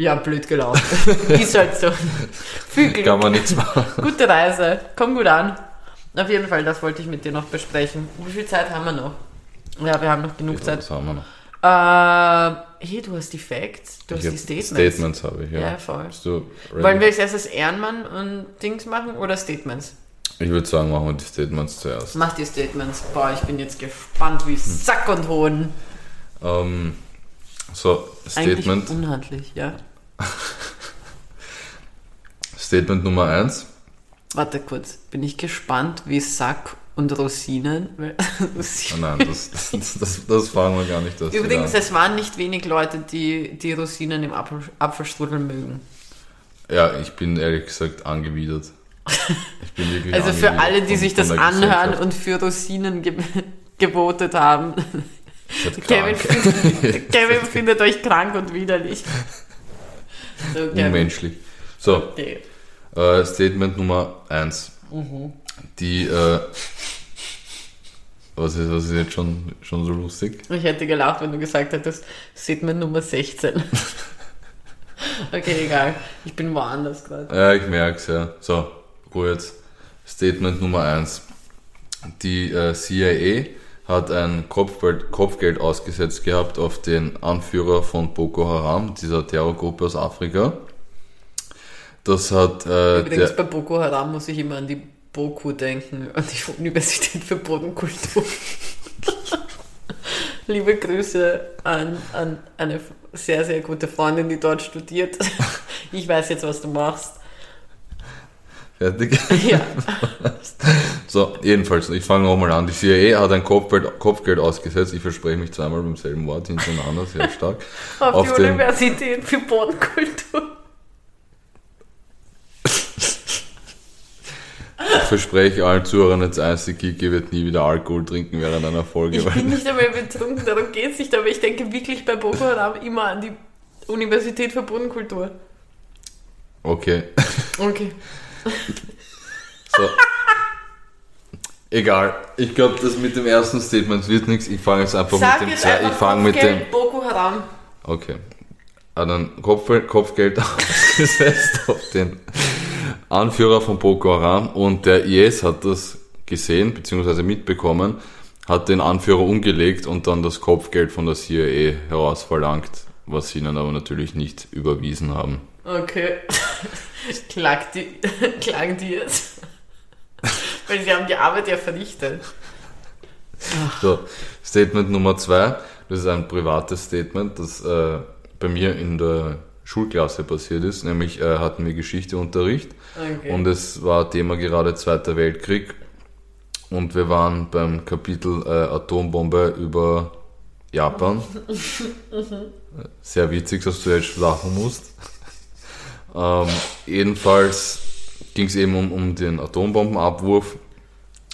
Ja, blöd gelaufen. ist halt so. Viel Glück. kann man nichts machen. Gute Reise. Komm gut an. Auf jeden Fall, das wollte ich mit dir noch besprechen. Wie viel Zeit haben wir noch? Ja, wir haben noch genug Zeit. Was haben wir noch? Äh, hey, du hast die Facts, du hast Ich die hab Statements. Statements habe ich, ja. Ja, voll. Wollen wir als erstes Ehrenmann und Dings machen oder Statements? Ich würde sagen, machen wir die Statements zuerst. Mach die Statements. Boah, ich bin jetzt gespannt wie Sack und Hoden. Ähm, so, Eigentlich Statement, unhandlich, ja. Statement Nummer 1. Warte kurz, bin ich gespannt wie Sack und Rosinen. Oh nein, das, das, das, das fragen wir gar nicht. Übrigens, es waren nicht wenig Leute, die die Rosinen im Apfel, Apfelstrudel mögen. ja, ich bin ehrlich gesagt angewidert. Ich bin wirklich Also für alle, die sich das anhören und für Rosinen ge gewotet haben. Kevin, findet, Kevin findet euch krank und widerlich. Kevin. Unmenschlich. So, Okay. äh, Statement Nummer 1. Mhm. Die, äh, was ist, was ist jetzt schon, schon so lustig? Ich hätte gelacht, wenn du gesagt hättest, Statement Nummer 16. okay, egal. Ich bin woanders gerade. Ja, ich merk's, ja. So, Ruhe jetzt. Statement Nummer 1. Die äh, CIA hat ein Kopfgeld, Kopfgeld ausgesetzt gehabt auf den Anführer von Boko Haram, dieser Terrorgruppe aus Afrika. Das hat äh, Übrigens, bei Boko Haram muss ich immer an die BOKU denken, an die Universität für Bodenkultur. Liebe Grüße an, an eine sehr, sehr gute Freundin, die dort studiert. Ich weiß jetzt, was du machst. fertig. Ja. So, jedenfalls, ich fange nochmal an. Die CIA hat ein Kopfgeld, Kopfgeld ausgesetzt. Ich verspreche mich zweimal beim selben Wort hintereinander, sehr stark. Auf, Auf die Universität für Bodenkultur. Ich verspreche allen Zuhörern jetzt eins, die Kiki wird nie wieder Alkohol trinken während einer Folge. Ich bin nicht einmal betrunken, darum geht es nicht, aber ich denke wirklich bei Boko Haram immer an die Universität für Bodenkultur. Okay. Okay. So. Egal. Ich glaube, das mit dem ersten Statement wird nichts. Ich fange jetzt einfach Sag mit dem jetzt zwei- einfach Ich fange mit dem. Boko Haram. Okay. Hat ein Kopfgeld, Kopfgeld ausgesetzt auf den Anführer von Boko Haram und der IS hat das gesehen bzw. mitbekommen, hat den Anführer umgelegt und dann das Kopfgeld von der CIA herausverlangt, was sie ihnen aber natürlich nicht überwiesen haben. Okay. Klagt die, klagen die jetzt? Weil sie haben die Arbeit ja verrichtet. So, Statement Nummer zwei, das ist ein privates Statement, das äh, bei mir in der Schulklasse passiert ist, nämlich äh, hatten wir Geschichteunterricht Okay. und es war Thema gerade Zweiter Weltkrieg und wir waren beim Kapitel äh, Atombombe über Japan. Sehr witzig, dass du jetzt lachen musst. Ähm, jedenfalls ging es eben um, um den Atombombenabwurf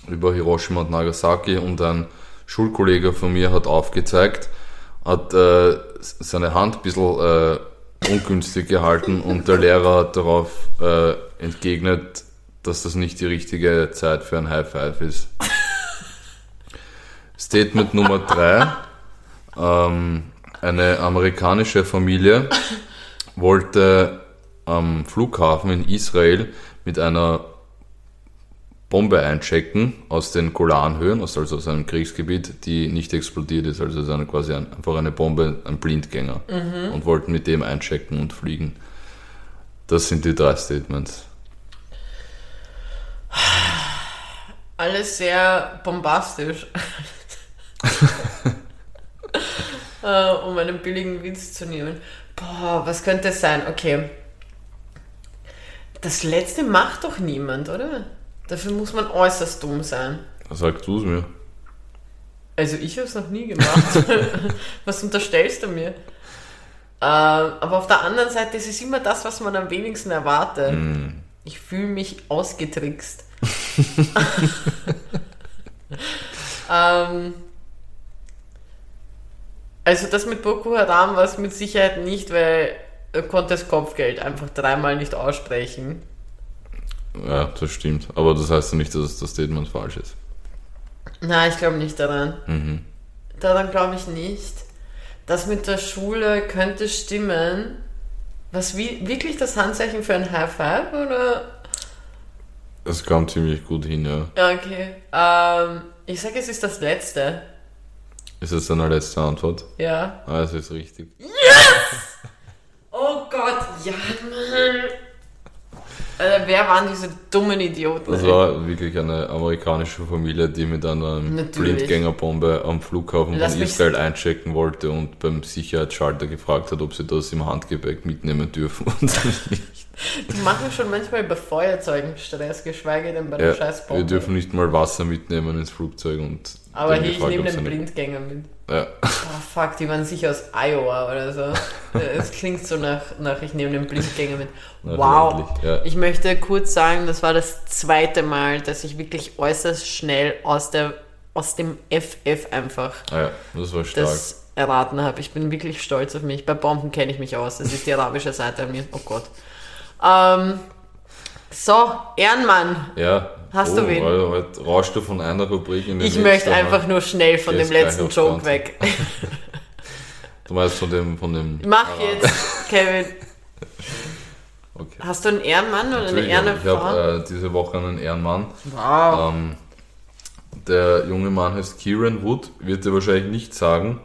über Hiroshima und Nagasaki und ein Schulkollege von mir hat aufgezeigt, hat äh, seine Hand ein bisschen äh, ungünstig gehalten und der Lehrer hat darauf äh, entgegnet, dass das nicht die richtige Zeit für ein High Five ist. Statement Nummer drei. Ähm, eine amerikanische Familie wollte am Flughafen in Israel mit einer Bombe einchecken aus den Golanhöhen, also aus einem Kriegsgebiet, die nicht explodiert ist. Also es ist quasi ein, einfach eine Bombe, ein Blindgänger. Und wollten mit dem einchecken und fliegen. Das sind die drei Statements. Alles sehr bombastisch. äh, um einen billigen Witz zu nehmen. Boah, was könnte es sein? Okay. Das letzte macht doch niemand, oder? Dafür muss man äußerst dumm sein. Sag du es mir. Also ich habe es noch nie gemacht. was unterstellst du mir? Äh, aber auf der anderen Seite ist es immer das, was man am wenigsten erwartet. Mm. Ich fühle mich ausgetrickst. ähm, also das mit Boko Haram war es mit Sicherheit nicht, weil konnte das Kopfgeld einfach dreimal nicht aussprechen. Ja, das stimmt. Aber das heißt ja nicht, dass das Statement falsch ist. Nein, ich glaube nicht daran. Mhm. Daran glaube ich nicht. Das mit der Schule könnte stimmen. Was wie, wirklich das Handzeichen für ein High Five oder? Es kam ziemlich gut hin, ja. Ja, okay. Ähm, ich sage, es ist das letzte. Ist das deine letzte Antwort? Ja. Ah, es ist richtig. Gott, ja, Mann. Äh, wer waren diese dummen Idioten? Das ey? war wirklich eine amerikanische Familie, die mit einer Natürlich. Blindgängerbombe am Flughafen Lass von Israel einchecken wollte und beim Sicherheitsschalter gefragt hat, ob sie das im Handgepäck mitnehmen dürfen. Und nicht. Die machen schon manchmal bei Feuerzeugen Stress, geschweige denn bei der Ja, scheiß wir dürfen nicht mal Wasser mitnehmen ins Flugzeug. Und Aber hey, ich nehme den Blindgänger mit. Ja. Oh fuck, die waren sicher aus Iowa oder so. Es klingt so nach, nach ich nehme den Blindgänger mit. Wow. ja. Ich möchte kurz sagen, das war das zweite Mal, dass ich wirklich äußerst schnell aus, der, aus dem FF einfach Ah ja, das war stark. das erraten habe. Ich bin wirklich stolz auf mich. Bei Bomben kenne ich mich aus. Das ist die arabische Seite an mir. Oh Gott. Ähm, so, Ehrenmann. ja. Hast oh, du wen? Alter, heute rauscht du von einer Rubrik in die Ich nächste, möchte ne? einfach nur schnell von dem letzten Joke weg. Du meinst von dem, von dem. Mach Ah, jetzt, Kevin. Okay. Hast du einen Ehrenmann oder eine Natürlich, Ehrenfrau? ich habe äh, diese Woche einen Ehrenmann. wow. Ähm, der junge Mann heißt Kieran Wood, wird dir wahrscheinlich nicht sagen,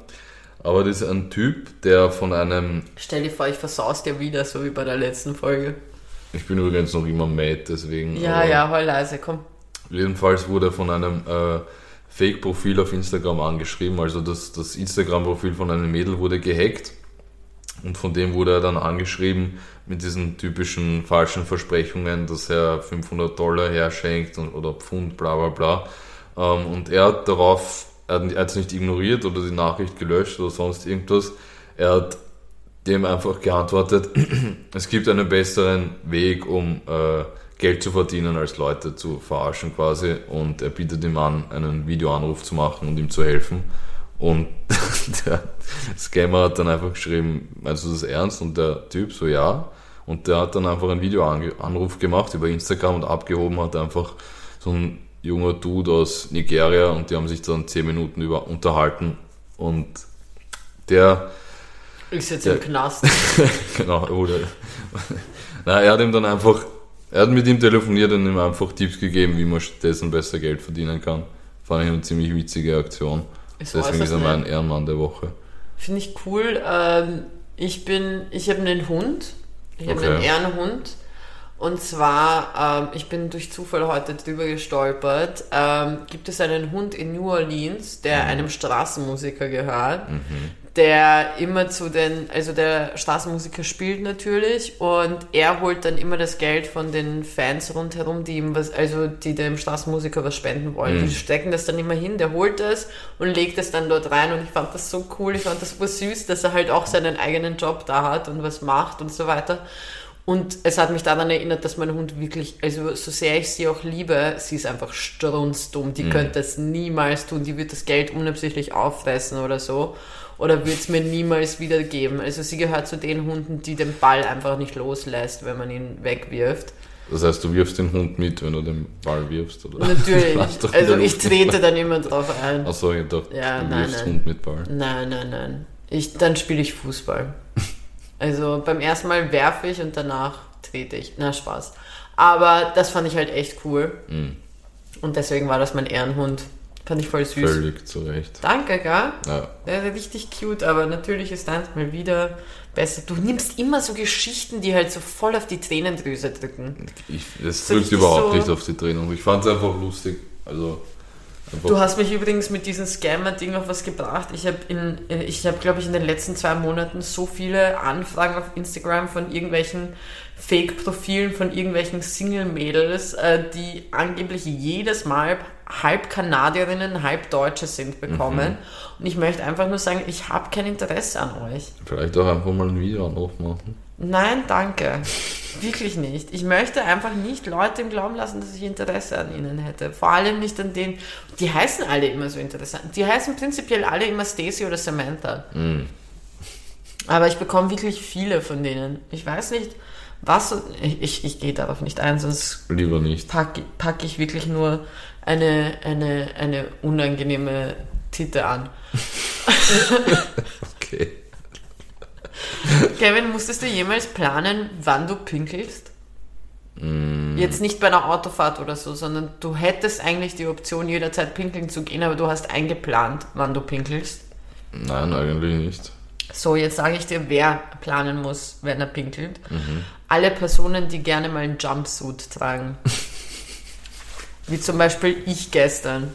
aber das ist ein Typ, der von einem, Stell dir vor, ich versaus dir wieder, so wie bei der letzten Folge. Ich bin übrigens noch immer mad, deswegen. Ja, ja, heul leise, komm. Jedenfalls wurde er von einem äh, Fake-Profil auf Instagram angeschrieben, also das, das Instagram-Profil von einem Mädel wurde gehackt und von dem wurde er dann angeschrieben mit diesen typischen falschen Versprechungen, dass er 500 Dollar herschenkt und, oder Pfund, bla bla bla. Ähm, und er hat darauf, er hat es nicht ignoriert oder die Nachricht gelöscht oder sonst irgendwas. Er hat dem einfach geantwortet, es gibt einen besseren Weg, um äh, Geld zu verdienen, als Leute zu verarschen quasi. Und er bietet ihm an, einen Videoanruf zu machen und ihm zu helfen. Und der Scammer hat dann einfach geschrieben, meinst du das ernst? Und der Typ so, ja. Und der hat dann einfach einen Videoanruf gemacht über Instagram und abgehoben hat einfach so ein junger Dude aus Nigeria und die haben sich dann 10 Minuten über unterhalten. Und der Ist jetzt Ja. im Knast. genau, er wurde. Na, er hat ihm dann einfach, er hat mit ihm telefoniert und ihm einfach Tipps gegeben, wie man stattdessen besser Geld verdienen kann. Fand ich eine ziemlich witzige Aktion. Ist Deswegen ist er mein. Ehrenmann der Woche. Finde ich cool. Ähm, ich bin, ich habe einen Hund. Ich habe Okay. einen Ehrenhund. Und zwar, ähm, ich bin durch Zufall heute drüber gestolpert, ähm, gibt es einen Hund in New Orleans, der einem Straßenmusiker gehört, der immer zu den, also der Straßenmusiker spielt natürlich und er holt dann immer das Geld von den Fans rundherum, die ihm was, also die dem Straßenmusiker was spenden wollen. Die stecken das dann immer hin, der holt es und legt es dann dort rein und ich fand das so cool, ich fand das super süß, dass er halt auch seinen eigenen Job da hat und was macht und so weiter. Und es hat mich daran erinnert, dass mein Hund wirklich, also so sehr ich sie auch liebe, sie ist einfach strunzdumm. Die könnte es niemals tun. Die wird das Geld unabsichtlich auffressen oder so. Oder wird es mir niemals wiedergeben. Also sie gehört zu den Hunden, die den Ball einfach nicht loslässt, wenn man ihn wegwirft. Das heißt, du wirfst den Hund mit, wenn du den Ball wirfst, oder? Natürlich. Also ich trete dann immer drauf ein. Achso, ich dachte, Ja, du nein, wirfst nein. Hund mit Ball. Nein, nein, nein. Ich, dann spiele ich Fußball. Also beim ersten Mal werfe ich und danach trete ich. Na, Spaß. Aber das fand ich halt echt cool. Mhm. Und deswegen war das mein Ehrenhund. Fand ich voll süß. Völlig zu Recht. Danke, gell? Ja. Richtig cute, aber natürlich ist deins mal wieder besser. Du nimmst immer so Geschichten, die halt so voll auf die Tränendrüse drücken. Ich, das So drückt überhaupt so- nicht auf die Trennung. Ich fand es einfach lustig. Also, einfach, Du hast mich übrigens mit diesem Scammer-Ding auf was gebracht. Ich habe, äh, ich habe, glaube ich, in den letzten zwei Monaten so viele Anfragen auf Instagram von irgendwelchen Fake-Profilen, von irgendwelchen Single-Mädels, äh, die angeblich jedes Mal halb Kanadierinnen, halb Deutsche sind, bekommen. Und ich möchte einfach nur sagen, ich habe kein Interesse an euch. vielleicht auch einfach mal ein Video aufmachen. Nein, danke. Wirklich nicht. Ich möchte einfach nicht Leute im Glauben lassen, dass ich Interesse an ihnen hätte. Vor allem nicht an denen. Die heißen alle immer so interessant. Die heißen prinzipiell alle immer Stacy oder Samantha. Aber ich bekomme wirklich viele von denen. Ich weiß nicht, was. Ich, ich, ich gehe darauf nicht ein, sonst Lieber nicht. packe pack ich wirklich nur eine, eine, eine unangenehme Titte an. Okay. Kevin, musstest du jemals planen, wann du pinkelst? Jetzt nicht bei einer Autofahrt oder so, sondern du hättest eigentlich die Option, jederzeit pinkeln zu gehen, aber du hast eingeplant, wann du pinkelst. Nein, eigentlich nicht. So, jetzt sage ich dir, wer planen muss, wenn er pinkelt. Alle Personen, die gerne mal einen Jumpsuit tragen. Wie zum Beispiel ich gestern.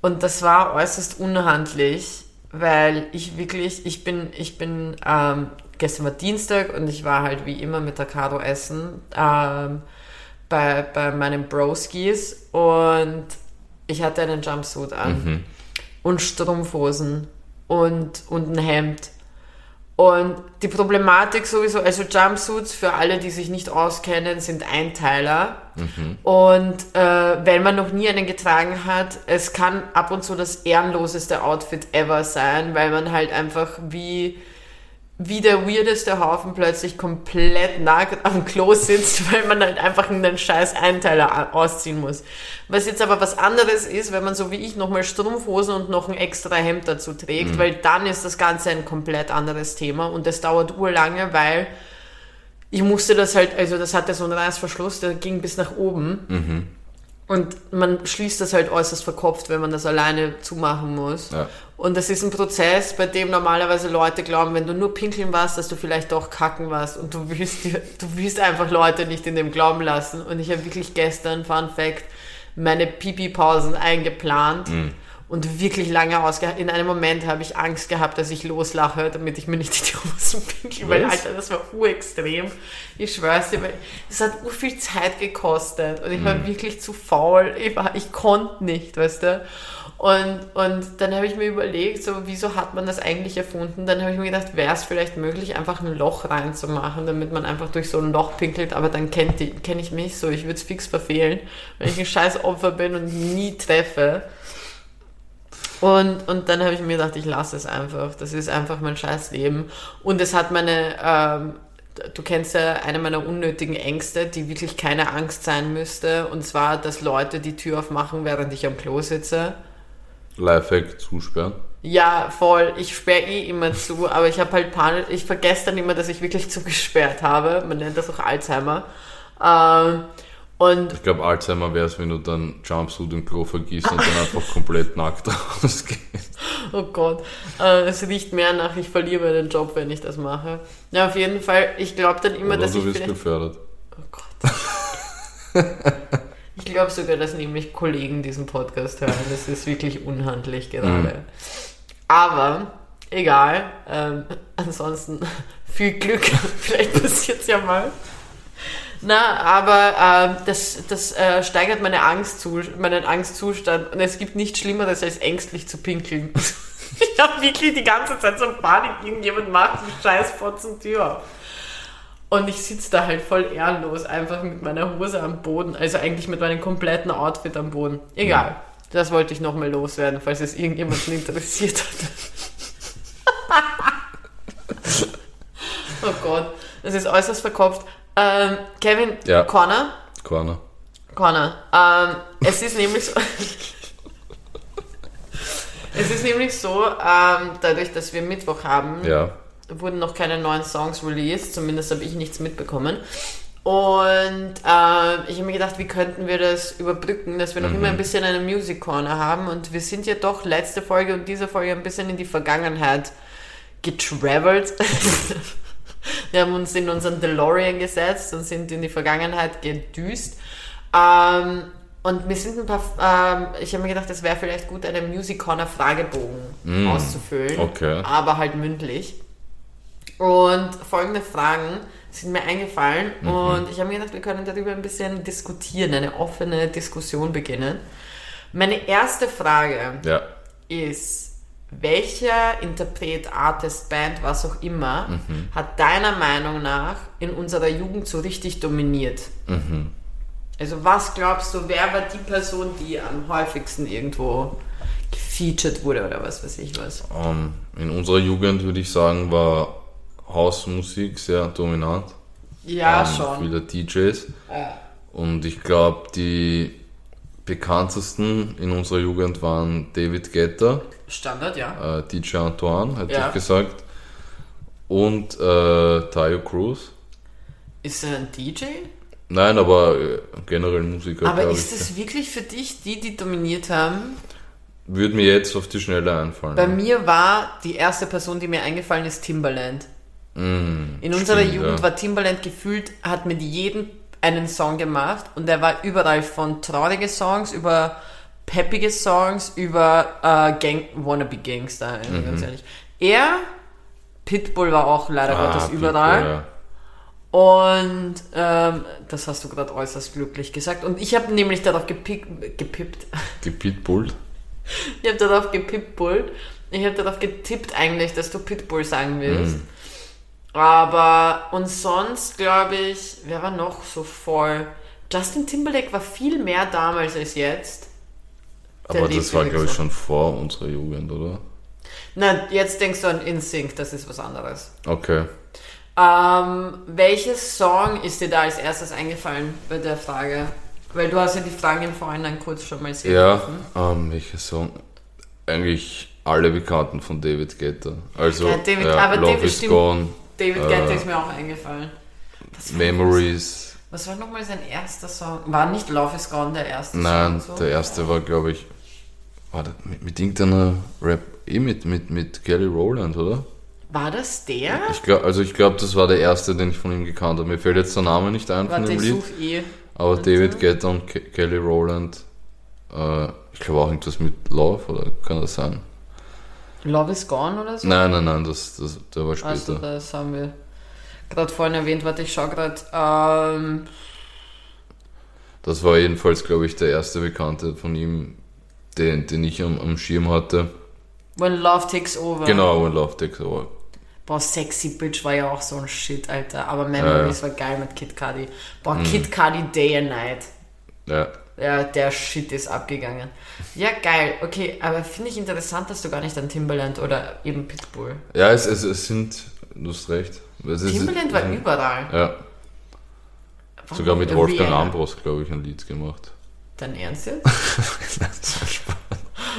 Und das war äußerst unhandlich, weil ich wirklich, ich bin, ich bin, ähm, gestern war Dienstag und ich war halt wie immer mit der Caro essen ähm, bei, bei meinen Broskis und ich hatte einen Jumpsuit an und Strumpfhosen und, und ein Hemd. Und die Problematik sowieso, also Jumpsuits für alle, die sich nicht auskennen, sind Einteiler. Und äh, wenn man noch nie einen getragen hat, es kann ab und zu das ehrenloseste Outfit ever sein, weil man halt einfach wie, wie der weirdeste Haufen plötzlich komplett nackt am Klo sitzt, weil man halt einfach einen scheiß Einteiler ausziehen muss. Was jetzt aber was anderes ist, wenn man so wie ich nochmal Strumpfhosen und noch ein extra Hemd dazu trägt, weil dann ist das Ganze ein komplett anderes Thema und das dauert urlange, weil ich musste das halt, also das hatte so einen Reißverschluss, der ging bis nach oben. Und man schließt das halt äußerst verkopft, wenn man das alleine zumachen muss. Ja. Und das ist ein Prozess, bei dem normalerweise Leute glauben, wenn du nur pinkeln warst, dass du vielleicht doch kacken warst. Und du willst, dir, du willst einfach Leute nicht in dem Glauben lassen. Und ich habe wirklich gestern, Fun Fact, meine Pipi-Pausen eingeplant und wirklich lange ausgehalten. In einem Moment habe ich Angst gehabt, dass ich loslache, damit ich mir nicht in die Hosen pinkel, weil? Alter, das war urextrem. Ich schwör's dir, weil es hat ur viel Zeit gekostet und ich war wirklich zu faul. Ich, war, ich konnte nicht, weißt du. Und, und dann habe ich mir überlegt, so, wieso hat man das eigentlich erfunden? Dann habe ich mir gedacht, wäre es vielleicht möglich, einfach ein Loch reinzumachen, damit man einfach durch so ein Loch pinkelt, aber dann kenne ich mich so, ich würde es fix verfehlen, wenn ich ein scheiß Opfer bin und nie treffe. Und, und dann habe ich mir gedacht, ich lasse es einfach. Das ist einfach mein scheiß Leben. Und es hat meine, ähm, du kennst ja eine meiner unnötigen Ängste, die wirklich keine Angst sein müsste. Und zwar, dass Leute die Tür aufmachen, während ich am Klo sitze. Lifehack zusperren. Ja, voll. Ich sperre eh immer zu, aber ich habe halt Panik. Ich vergesse dann immer, dass ich wirklich zugesperrt habe. Man nennt das auch Alzheimer. Ähm, und Ich glaube, Alzheimer wäre es, wenn du dann Jumpsuit im Klo vergisst und dann einfach komplett nackt rausgehst. Oh Gott, äh, es riecht mehr nach, ich verliere meinen Job, wenn ich das mache. Ja, auf jeden Fall, ich glaube dann immer, Oder dass du ich wirst vielleicht... befördert. Oh Gott. ich glaube sogar, dass nämlich Kollegen diesen Podcast hören. Das ist wirklich unhandlich gerade. Aber, egal. Ähm, ansonsten viel Glück. vielleicht passiert es ja mal. Na, aber ähm, das, das äh, steigert meine Angst zu, meinen Angstzustand. Und es gibt nichts Schlimmeres, als ängstlich zu pinkeln. ich habe wirklich die ganze Zeit so Panik, irgendjemand macht die scheiß Fotzen Tür auf. Und ich sitze da halt voll ehrenlos, einfach mit meiner Hose am Boden, also eigentlich mit meinem kompletten Outfit am Boden. Egal. Das wollte ich nochmal loswerden, falls es irgendjemanden interessiert hat. oh Gott, das ist äußerst verkopft. Ähm, Kevin, Ja. Connor, Corner. Connor, ähm, es ist nämlich so. es ist nämlich so, ähm, dadurch, dass wir Mittwoch haben, Ja. wurden noch keine neuen Songs released, zumindest habe ich nichts mitbekommen. Und äh, ich habe mir gedacht, wie könnten wir das überbrücken, dass wir noch Mhm. immer ein bisschen eine Music Corner haben. Und wir sind ja doch letzte Folge und diese Folge ein bisschen in die Vergangenheit getravelt. wir haben uns in unseren DeLorean gesetzt und sind in die Vergangenheit gedüst. Ähm, und mir sind ein paar, ähm, ich habe mir gedacht, es wäre vielleicht gut, einen Music Corner Fragebogen auszufüllen. okay. Aber halt mündlich. Und folgende Fragen sind mir eingefallen und ich habe mir gedacht, wir können darüber ein bisschen diskutieren, eine offene Diskussion beginnen. Meine erste Frage Ja. ist, welcher Interpret, Artist, Band, was auch immer, hat deiner Meinung nach in unserer Jugend so richtig dominiert? Also was glaubst du, wer war die Person, die am häufigsten irgendwo gefeatured wurde oder was weiß ich was? Ähm, in unserer Jugend würde ich sagen, war Hausmusik sehr dominant. Ja, ähm, schon. Viele DJs. Und ich glaube, die bekanntesten in unserer Jugend waren David Guetta, Standard, ja. äh, DJ Antoine, hätte Ja. ich gesagt, und äh, Tayo Cruz. Ist er ein DJ? Nein, aber äh, generell Musiker, Aber ist das wirklich für dich die, die dominiert haben? Würde mir jetzt auf die Schnelle einfallen. Bei mir war die erste Person, die mir eingefallen ist, Timbaland. Mm, In unserer stimmt, Jugend ja. war Timbaland gefühlt, hat mit jedem einen Song gemacht und er war überall von traurige Songs über peppige Songs über äh, Gang, Wannabe Gangster, also ganz ehrlich. Er, Pitbull war auch leider Mhm. Ah, Gottes Pitbull, überall. ja. Und ähm, das hast du gerade äußerst glücklich gesagt. Und ich habe nämlich darauf gepick, gepippt. Gepitbullt. Ich habe darauf gepippult. Ich habe darauf getippt eigentlich, dass du Pitbull sagen willst. Mhm. Aber und sonst glaube ich, wer war noch so voll? Justin Timberlake war viel mehr damals als jetzt. Der Aber das war, glaube ich, schon vor unserer Jugend, oder? Na, jetzt denkst du an InSync, das ist was anderes. Okay. Ähm, welches Song ist dir da als erstes eingefallen bei der Frage? Weil du hast ja die Fragen im Vorhinein kurz schon mal sehen Ja, ähm, welcher Song? Eigentlich alle Bekannten von David Guetta. Also, Ja, David- ja, aber Love David is stimmt. Gone, David Äh, Guetta ist mir auch eingefallen. Was Memories. Was war nochmal sein erster Song? War nicht Love is Gone der erste Nein, Song? so? der erste war, glaube ich, war das mit, mit irgendeiner Rap, eh mit, mit, mit Kelly Rowland, oder? War das der? Ich glaub, also ich glaube, das war der erste, den ich von ihm gekannt habe. Mir fällt jetzt der Name nicht ein von Warte, dem ich Lied. suche eh. Aber Warte. David Guetta und Ke Kelly Rowland, äh, ich glaube auch irgendwas mit Love, oder kann das sein? Love is Gone oder so? Nein, nein, nein, das, das, der war später. Also das haben wir gerade vorhin erwähnt. Warte, ich schaue gerade. Ähm, Das war jedenfalls, glaube ich, der erste Bekannte von ihm, den, den ich am, am Schirm hatte. When Love Takes Over. Genau, When Love Takes Over. Boah, Sexy Bitch war ja auch so ein Shit, Alter. Aber Memories war geil mit Kid Cudi. Boah, Mhm. Kid Cudi Day and Night. Ja, Ja, der Shit ist abgegangen. Ja, geil. Okay, aber finde ich interessant, dass du gar nicht an Timbaland oder eben Pitbull. ja es, es, es sind, du hast recht. Es ist- Timbaland war es- überall. Ja, sogar mit. Wolfgang Ambros, glaube ich, ein Lied gemacht. Dein Ernst jetzt?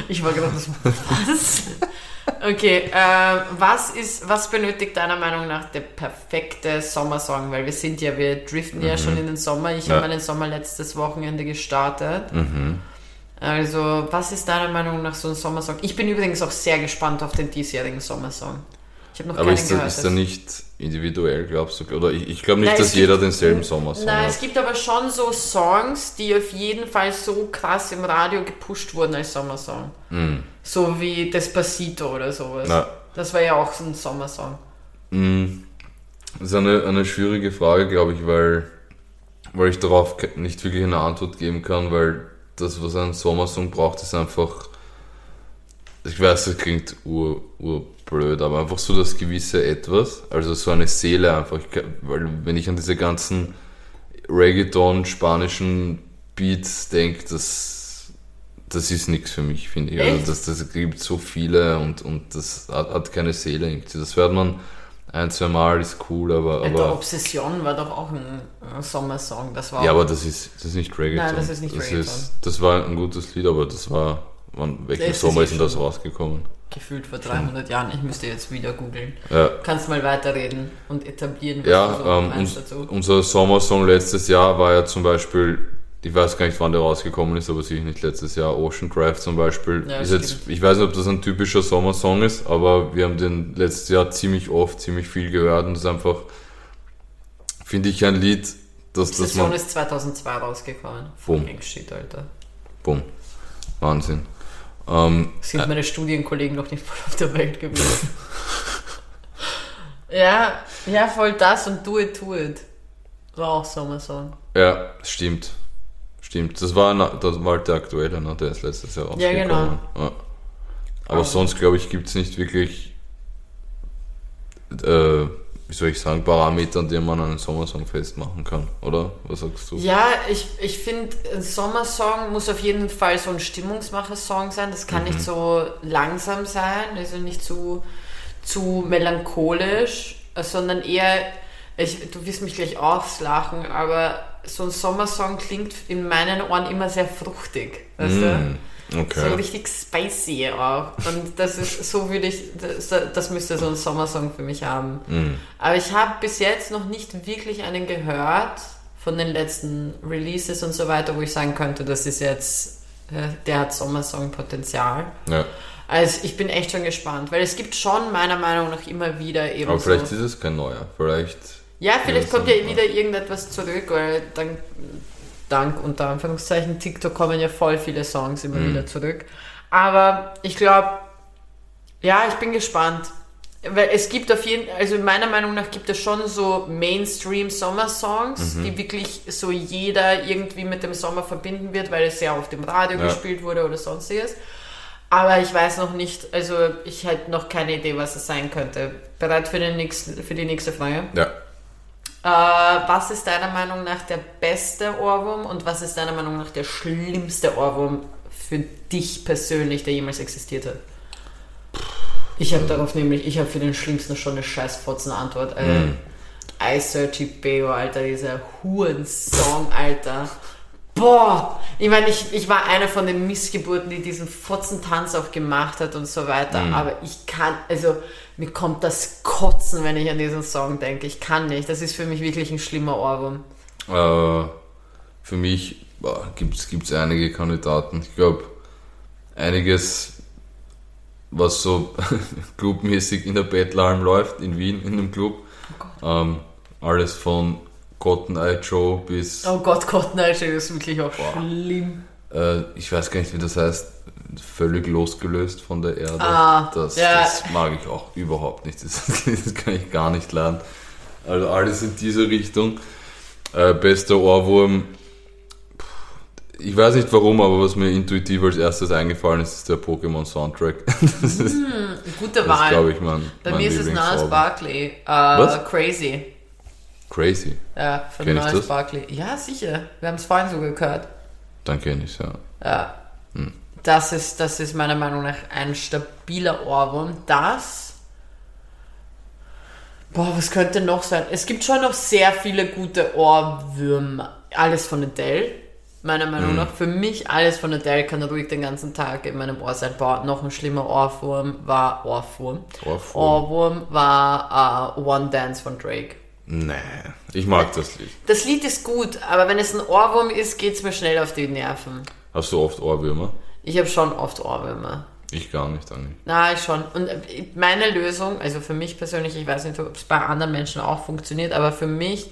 Ich war gerade so, was? Okay, äh, was ist, was benötigt deiner Meinung nach der perfekte Sommersong? Weil wir sind ja, wir driften ja schon in den Sommer. Ich Mhm. Ja. habe meinen Sommer letztes Wochenende gestartet. Mhm. Also, was ist deiner Meinung nach so ein Sommersong? Ich bin übrigens auch sehr gespannt auf den diesjährigen Sommersong. Ich habe noch Aber ist, gehört. ist der nicht individuell, glaubst du? Oder ich, ich glaube nicht, Nein, dass jeder gibt- denselben Sommersong Nein, hat. es gibt aber schon so Songs, die auf jeden Fall so krass im Radio gepusht wurden als Sommersong. So wie Despacito oder sowas. Na. Das war ja auch so ein Sommersong. Mm, Das ist eine, eine schwierige Frage, glaube ich, weil, weil ich darauf nicht wirklich eine Antwort geben kann, weil das, was ein Sommersong braucht, ist einfach, ich weiß, das klingt ur, urblöd, aber einfach so das gewisse Etwas, also so eine Seele einfach, weil wenn ich an diese ganzen Reggaeton, spanischen Beats denke, das, das ist nichts für mich, finde ich. Also das, das gibt so viele und, und das hat, hat keine Seele irgendwie. Das hört man ein, zwei Mal, ist cool, aber, aber Obsession war doch auch ein, Sommersong. Das war ja, aber das ist, das ist nicht Reggaeton. Nein, das ist nicht Reggaeton. Ist, das war ein gutes Lied, aber das war, wann, welcher Das ist Sommer ist denn das rausgekommen? Gefühlt vor 300 Jahren. Ich müsste jetzt wieder googeln. Ja. Kannst mal weiterreden und etablieren, was Ja, du so ähm, meinst dazu. unser Sommersong letztes Jahr war ja zum Beispiel, ich weiß gar nicht, wann der rausgekommen ist, aber sicher nicht letztes Jahr, Oceancraft zum Beispiel. Ja, ist jetzt, ich weiß nicht, ob das ein typischer Sommersong ist, aber wir haben den letztes Jahr ziemlich oft, ziemlich viel gehört und das ist einfach, finde ich, ein Lied, das, Die man, ist 2002 rausgekommen. Boom. Shit, Alter. bumm, Wahnsinn. Ähm, Sind meine Studienkollegen noch nicht voll auf der Welt gewesen. ja, ja, voll das und Do It, Do It. War auch Sommersong. Ja, stimmt. Stimmt. Das war, das war halt der aktuelle, ne? der ist letztes Jahr Ja, rausgekommen. genau. Ja. Aber sonst, glaube ich, gibt es nicht wirklich, äh, wie soll ich sagen, Parameter, an denen man einen Sommersong festmachen kann, oder? Was sagst du? Ja, ich, ich finde, ein Sommersong muss auf jeden Fall so ein Stimmungsmacher-Song sein. Das kann nicht so langsam sein, also nicht zu, zu melancholisch, sondern eher, ich, du wirst mich gleich auslachen, aber so ein Sommersong klingt in meinen Ohren immer sehr fruchtig. Weißt du? Mm, So okay. richtig spicy auch. Und das ist, so würde ich, das, das müsste so ein Sommersong für mich haben. Mm. Aber ich habe bis jetzt noch nicht wirklich einen gehört von den letzten Releases und so weiter, wo ich sagen könnte, das ist jetzt, äh, der hat Sommersong-Potenzial. Ja. Also ich bin echt schon gespannt, weil es gibt schon meiner Meinung nach immer wieder eben Aber vielleicht so. ist es kein neuer. Vielleicht. Ja, vielleicht kommt ja wieder irgendetwas zurück, weil dank, dank unter Anführungszeichen TikTok kommen ja voll viele Songs immer Mhm. wieder zurück. Aber ich glaube, ja, ich bin gespannt. Weil es gibt auf jeden also meiner Meinung nach gibt es schon so Mainstream-Sommersongs, Mhm. die wirklich so jeder irgendwie mit dem Sommer verbinden wird, weil es sehr oft im Radio Ja. gespielt wurde oder sonstiges. Aber ich weiß noch nicht, also ich hätte noch keine Idee, was es sein könnte. Bereit für, den nächsten, für die nächste Frage? Ja. Äh, was ist deiner Meinung nach der beste Ohrwurm und was ist deiner Meinung nach der schlimmste Ohrwurm für dich persönlich, der jemals existiert hat? Ich habe darauf nämlich, ich habe für den schlimmsten schon eine scheiß Fotzen-Antwort. Äh, I Searchy Beo, Alter, dieser Huren-Song, Alter. Boah! Ich meine, ich, ich war eine von den Missgeburten, die diesen Fotzentanz auch gemacht hat und so weiter, aber ich kann, also mir kommt das Kotzen, wenn ich an diesen Song denke. Ich kann nicht. Das ist für mich wirklich ein schlimmer Ohrwurm. Äh, für mich gibt es einige Kandidaten. Ich glaube, einiges, was so clubmäßig in der Bettlarm läuft, in Wien, in einem Club. ähm, alles von Cotton Eye Joe bis, Oh Gott, Cotton Eye Joe ist wirklich auch schlimm. äh, ich weiß gar nicht, wie das heißt, völlig losgelöst von der Erde. Ah, das, ja. das mag ich auch überhaupt nicht. Das, das kann ich gar nicht lernen. Also alles in diese Richtung. Äh, bester Ohrwurm. Ich weiß nicht warum, aber was mir intuitiv als erstes eingefallen ist, ist der Pokémon Soundtrack. Das ist, Gute das Wahl. glaube ich, mein, Bei mein mir ist es Nas. Barkley. Äh, Was? Crazy. Crazy. Ja, von Kenn das? Barkley. Ja, sicher. Wir haben es vorhin so gehört. Dann kenne ich es, ja. Ja. Hm. Das, ist, das ist meiner Meinung nach ein stabiler Ohrwurm. Das. Boah, was könnte noch sein? Es gibt schon noch sehr viele gute Ohrwürmer. Alles von Adele, meiner Hm. Meinung nach. Für mich, alles von Adele kann ruhig den ganzen Tag in meinem Ohr sein. Boah, noch ein schlimmer Ohrwurm war Ohrwurm. Ohrwurm. Ohrwurm war äh, One Dance von Drake. Nee, ich mag das Lied. Das Lied ist gut, aber wenn es ein Ohrwurm ist, geht es mir schnell auf die Nerven. Hast du oft Ohrwürmer? Ich habe schon oft Ohrwürmer. Ich gar nicht, eigentlich. Na, ich schon. Und äh, meine Lösung, also für mich persönlich, ich weiß nicht, ob es bei anderen Menschen auch funktioniert, aber für mich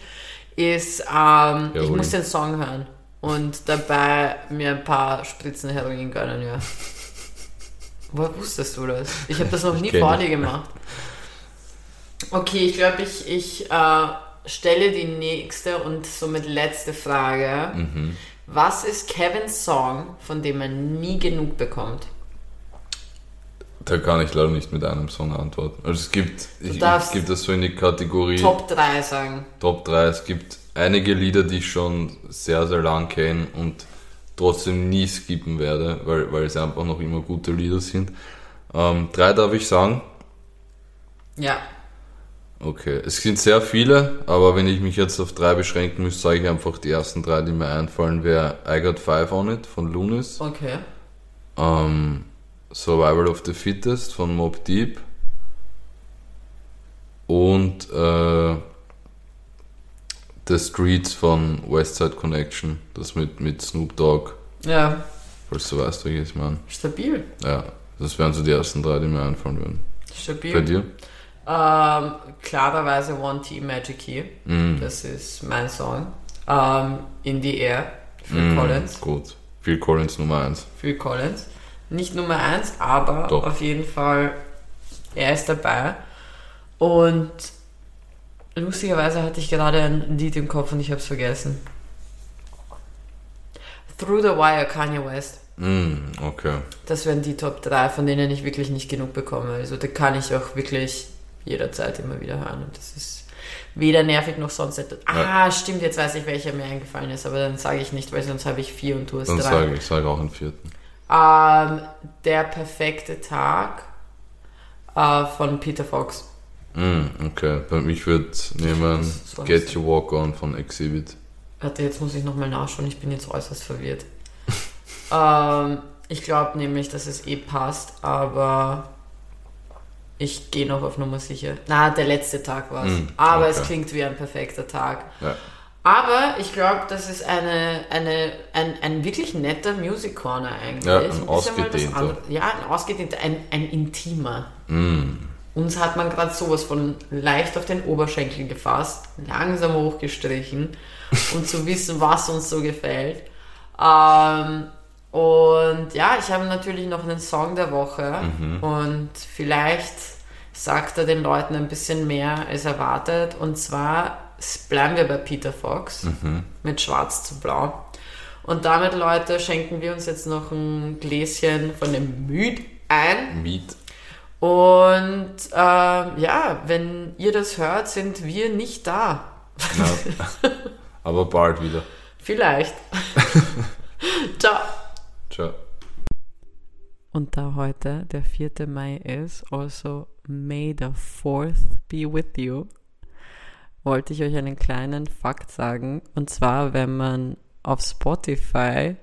ist, ähm, ich muss den Song hören und dabei mir ein paar Spritzen Heroin gönnen, ja. Woher wusstest du das? Ich habe das noch nie vor dir gemacht. Okay, ich glaube, ich, ich äh, stelle die nächste und somit letzte Frage. Mhm. Was ist Kevins Song, von dem er nie genug bekommt? Da kann ich leider nicht mit einem Song antworten. Also es gibt, ich, ich darfst gibt das so in die Kategorie Top 3 sagen. Top 3. Es gibt einige Lieder, die ich schon sehr, sehr lang kenne und trotzdem nie skippen werde, weil, weil es einfach noch immer gute Lieder sind. Ähm, drei darf ich sagen. Ja. Okay, es sind sehr viele, aber wenn ich mich jetzt auf drei beschränken müsste, sage ich einfach die ersten drei, die mir einfallen, wäre I Got Five on It von Lunis. Okay. Ähm, Survival of the Fittest von Mob Deep und äh, The Streets von Westside Connection, das mit, mit Snoop Dogg, Ja, falls du weißt, welches ich meine. stabil. Ja, das wären so die ersten drei, die mir einfallen würden. Stabil. Bei dir? Ähm, klarerweise One Team Magic Key. Mm. Das ist mein Song. Ähm, In the Air für Mm, Collins. Gut. Phil Collins Nummer 1. Für Collins. Nicht Nummer eins, aber Doch. auf jeden Fall, er ist dabei. Und lustigerweise hatte ich gerade ein Lied im Kopf und ich habe es vergessen. Through the Wire, Kanye West. Mm, okay. Das wären die Top 3, von denen ich wirklich nicht genug bekomme. Also da kann ich auch wirklich jederzeit immer wieder hören. Und das ist weder nervig noch sonst etwas. Ah, stimmt, jetzt weiß ich, welcher mir eingefallen ist, aber dann sage ich nicht, weil sonst habe ich vier und du hast Dann drei. sage ich, sage auch einen vierten. Ähm, der perfekte Tag äh, von Peter Fox. Mm, okay. Bei mich würde nehmen Get Your Walk On von Exhibit. Warte, jetzt muss ich nochmal nachschauen, ich bin jetzt äußerst verwirrt. ähm, ich glaube nämlich, dass es eh passt, aber ich gehe noch auf Nummer sicher. Na, der letzte Tag war es. Mm, aber es okay. klingt wie ein perfekter Tag. Ja. Aber ich glaube, das ist eine, eine, ein, ein wirklich netter Music Corner eigentlich. Ja, ein ausgedehnter. Ja, ein ausgedehnter, ein, ein intimer. Mm. Uns hat man gerade sowas von leicht auf den Oberschenkel gefasst, langsam hochgestrichen und zu wissen, was uns so gefällt. Ähm, und ja, ich habe natürlich noch einen Song der Woche und vielleicht sagt er den Leuten ein bisschen mehr als erwartet. Und zwar bleiben wir bei Peter Fox mit Schwarz zu Blau. Und damit, Leute, schenken wir uns jetzt noch ein Gläschen von dem Müd ein. Meat. Und ähm, ja, wenn ihr das hört, sind wir nicht da. Ja. Aber bald wieder. Vielleicht. Ciao. Ciao. Und da heute der 4. Mai ist, also May the 4th be with you, wollte ich euch einen kleinen Fakt sagen. Und zwar, wenn man auf Spotify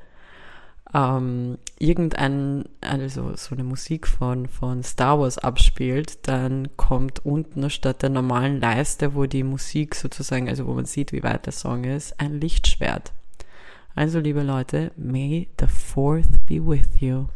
ähm, irgendein, also so eine Musik von, von Star Wars abspielt, dann kommt unten statt der normalen Leiste, wo die Musik sozusagen, also wo man sieht, wie weit der Song ist, ein Lichtschwert. Also liebe Leute, may the fourth be with you.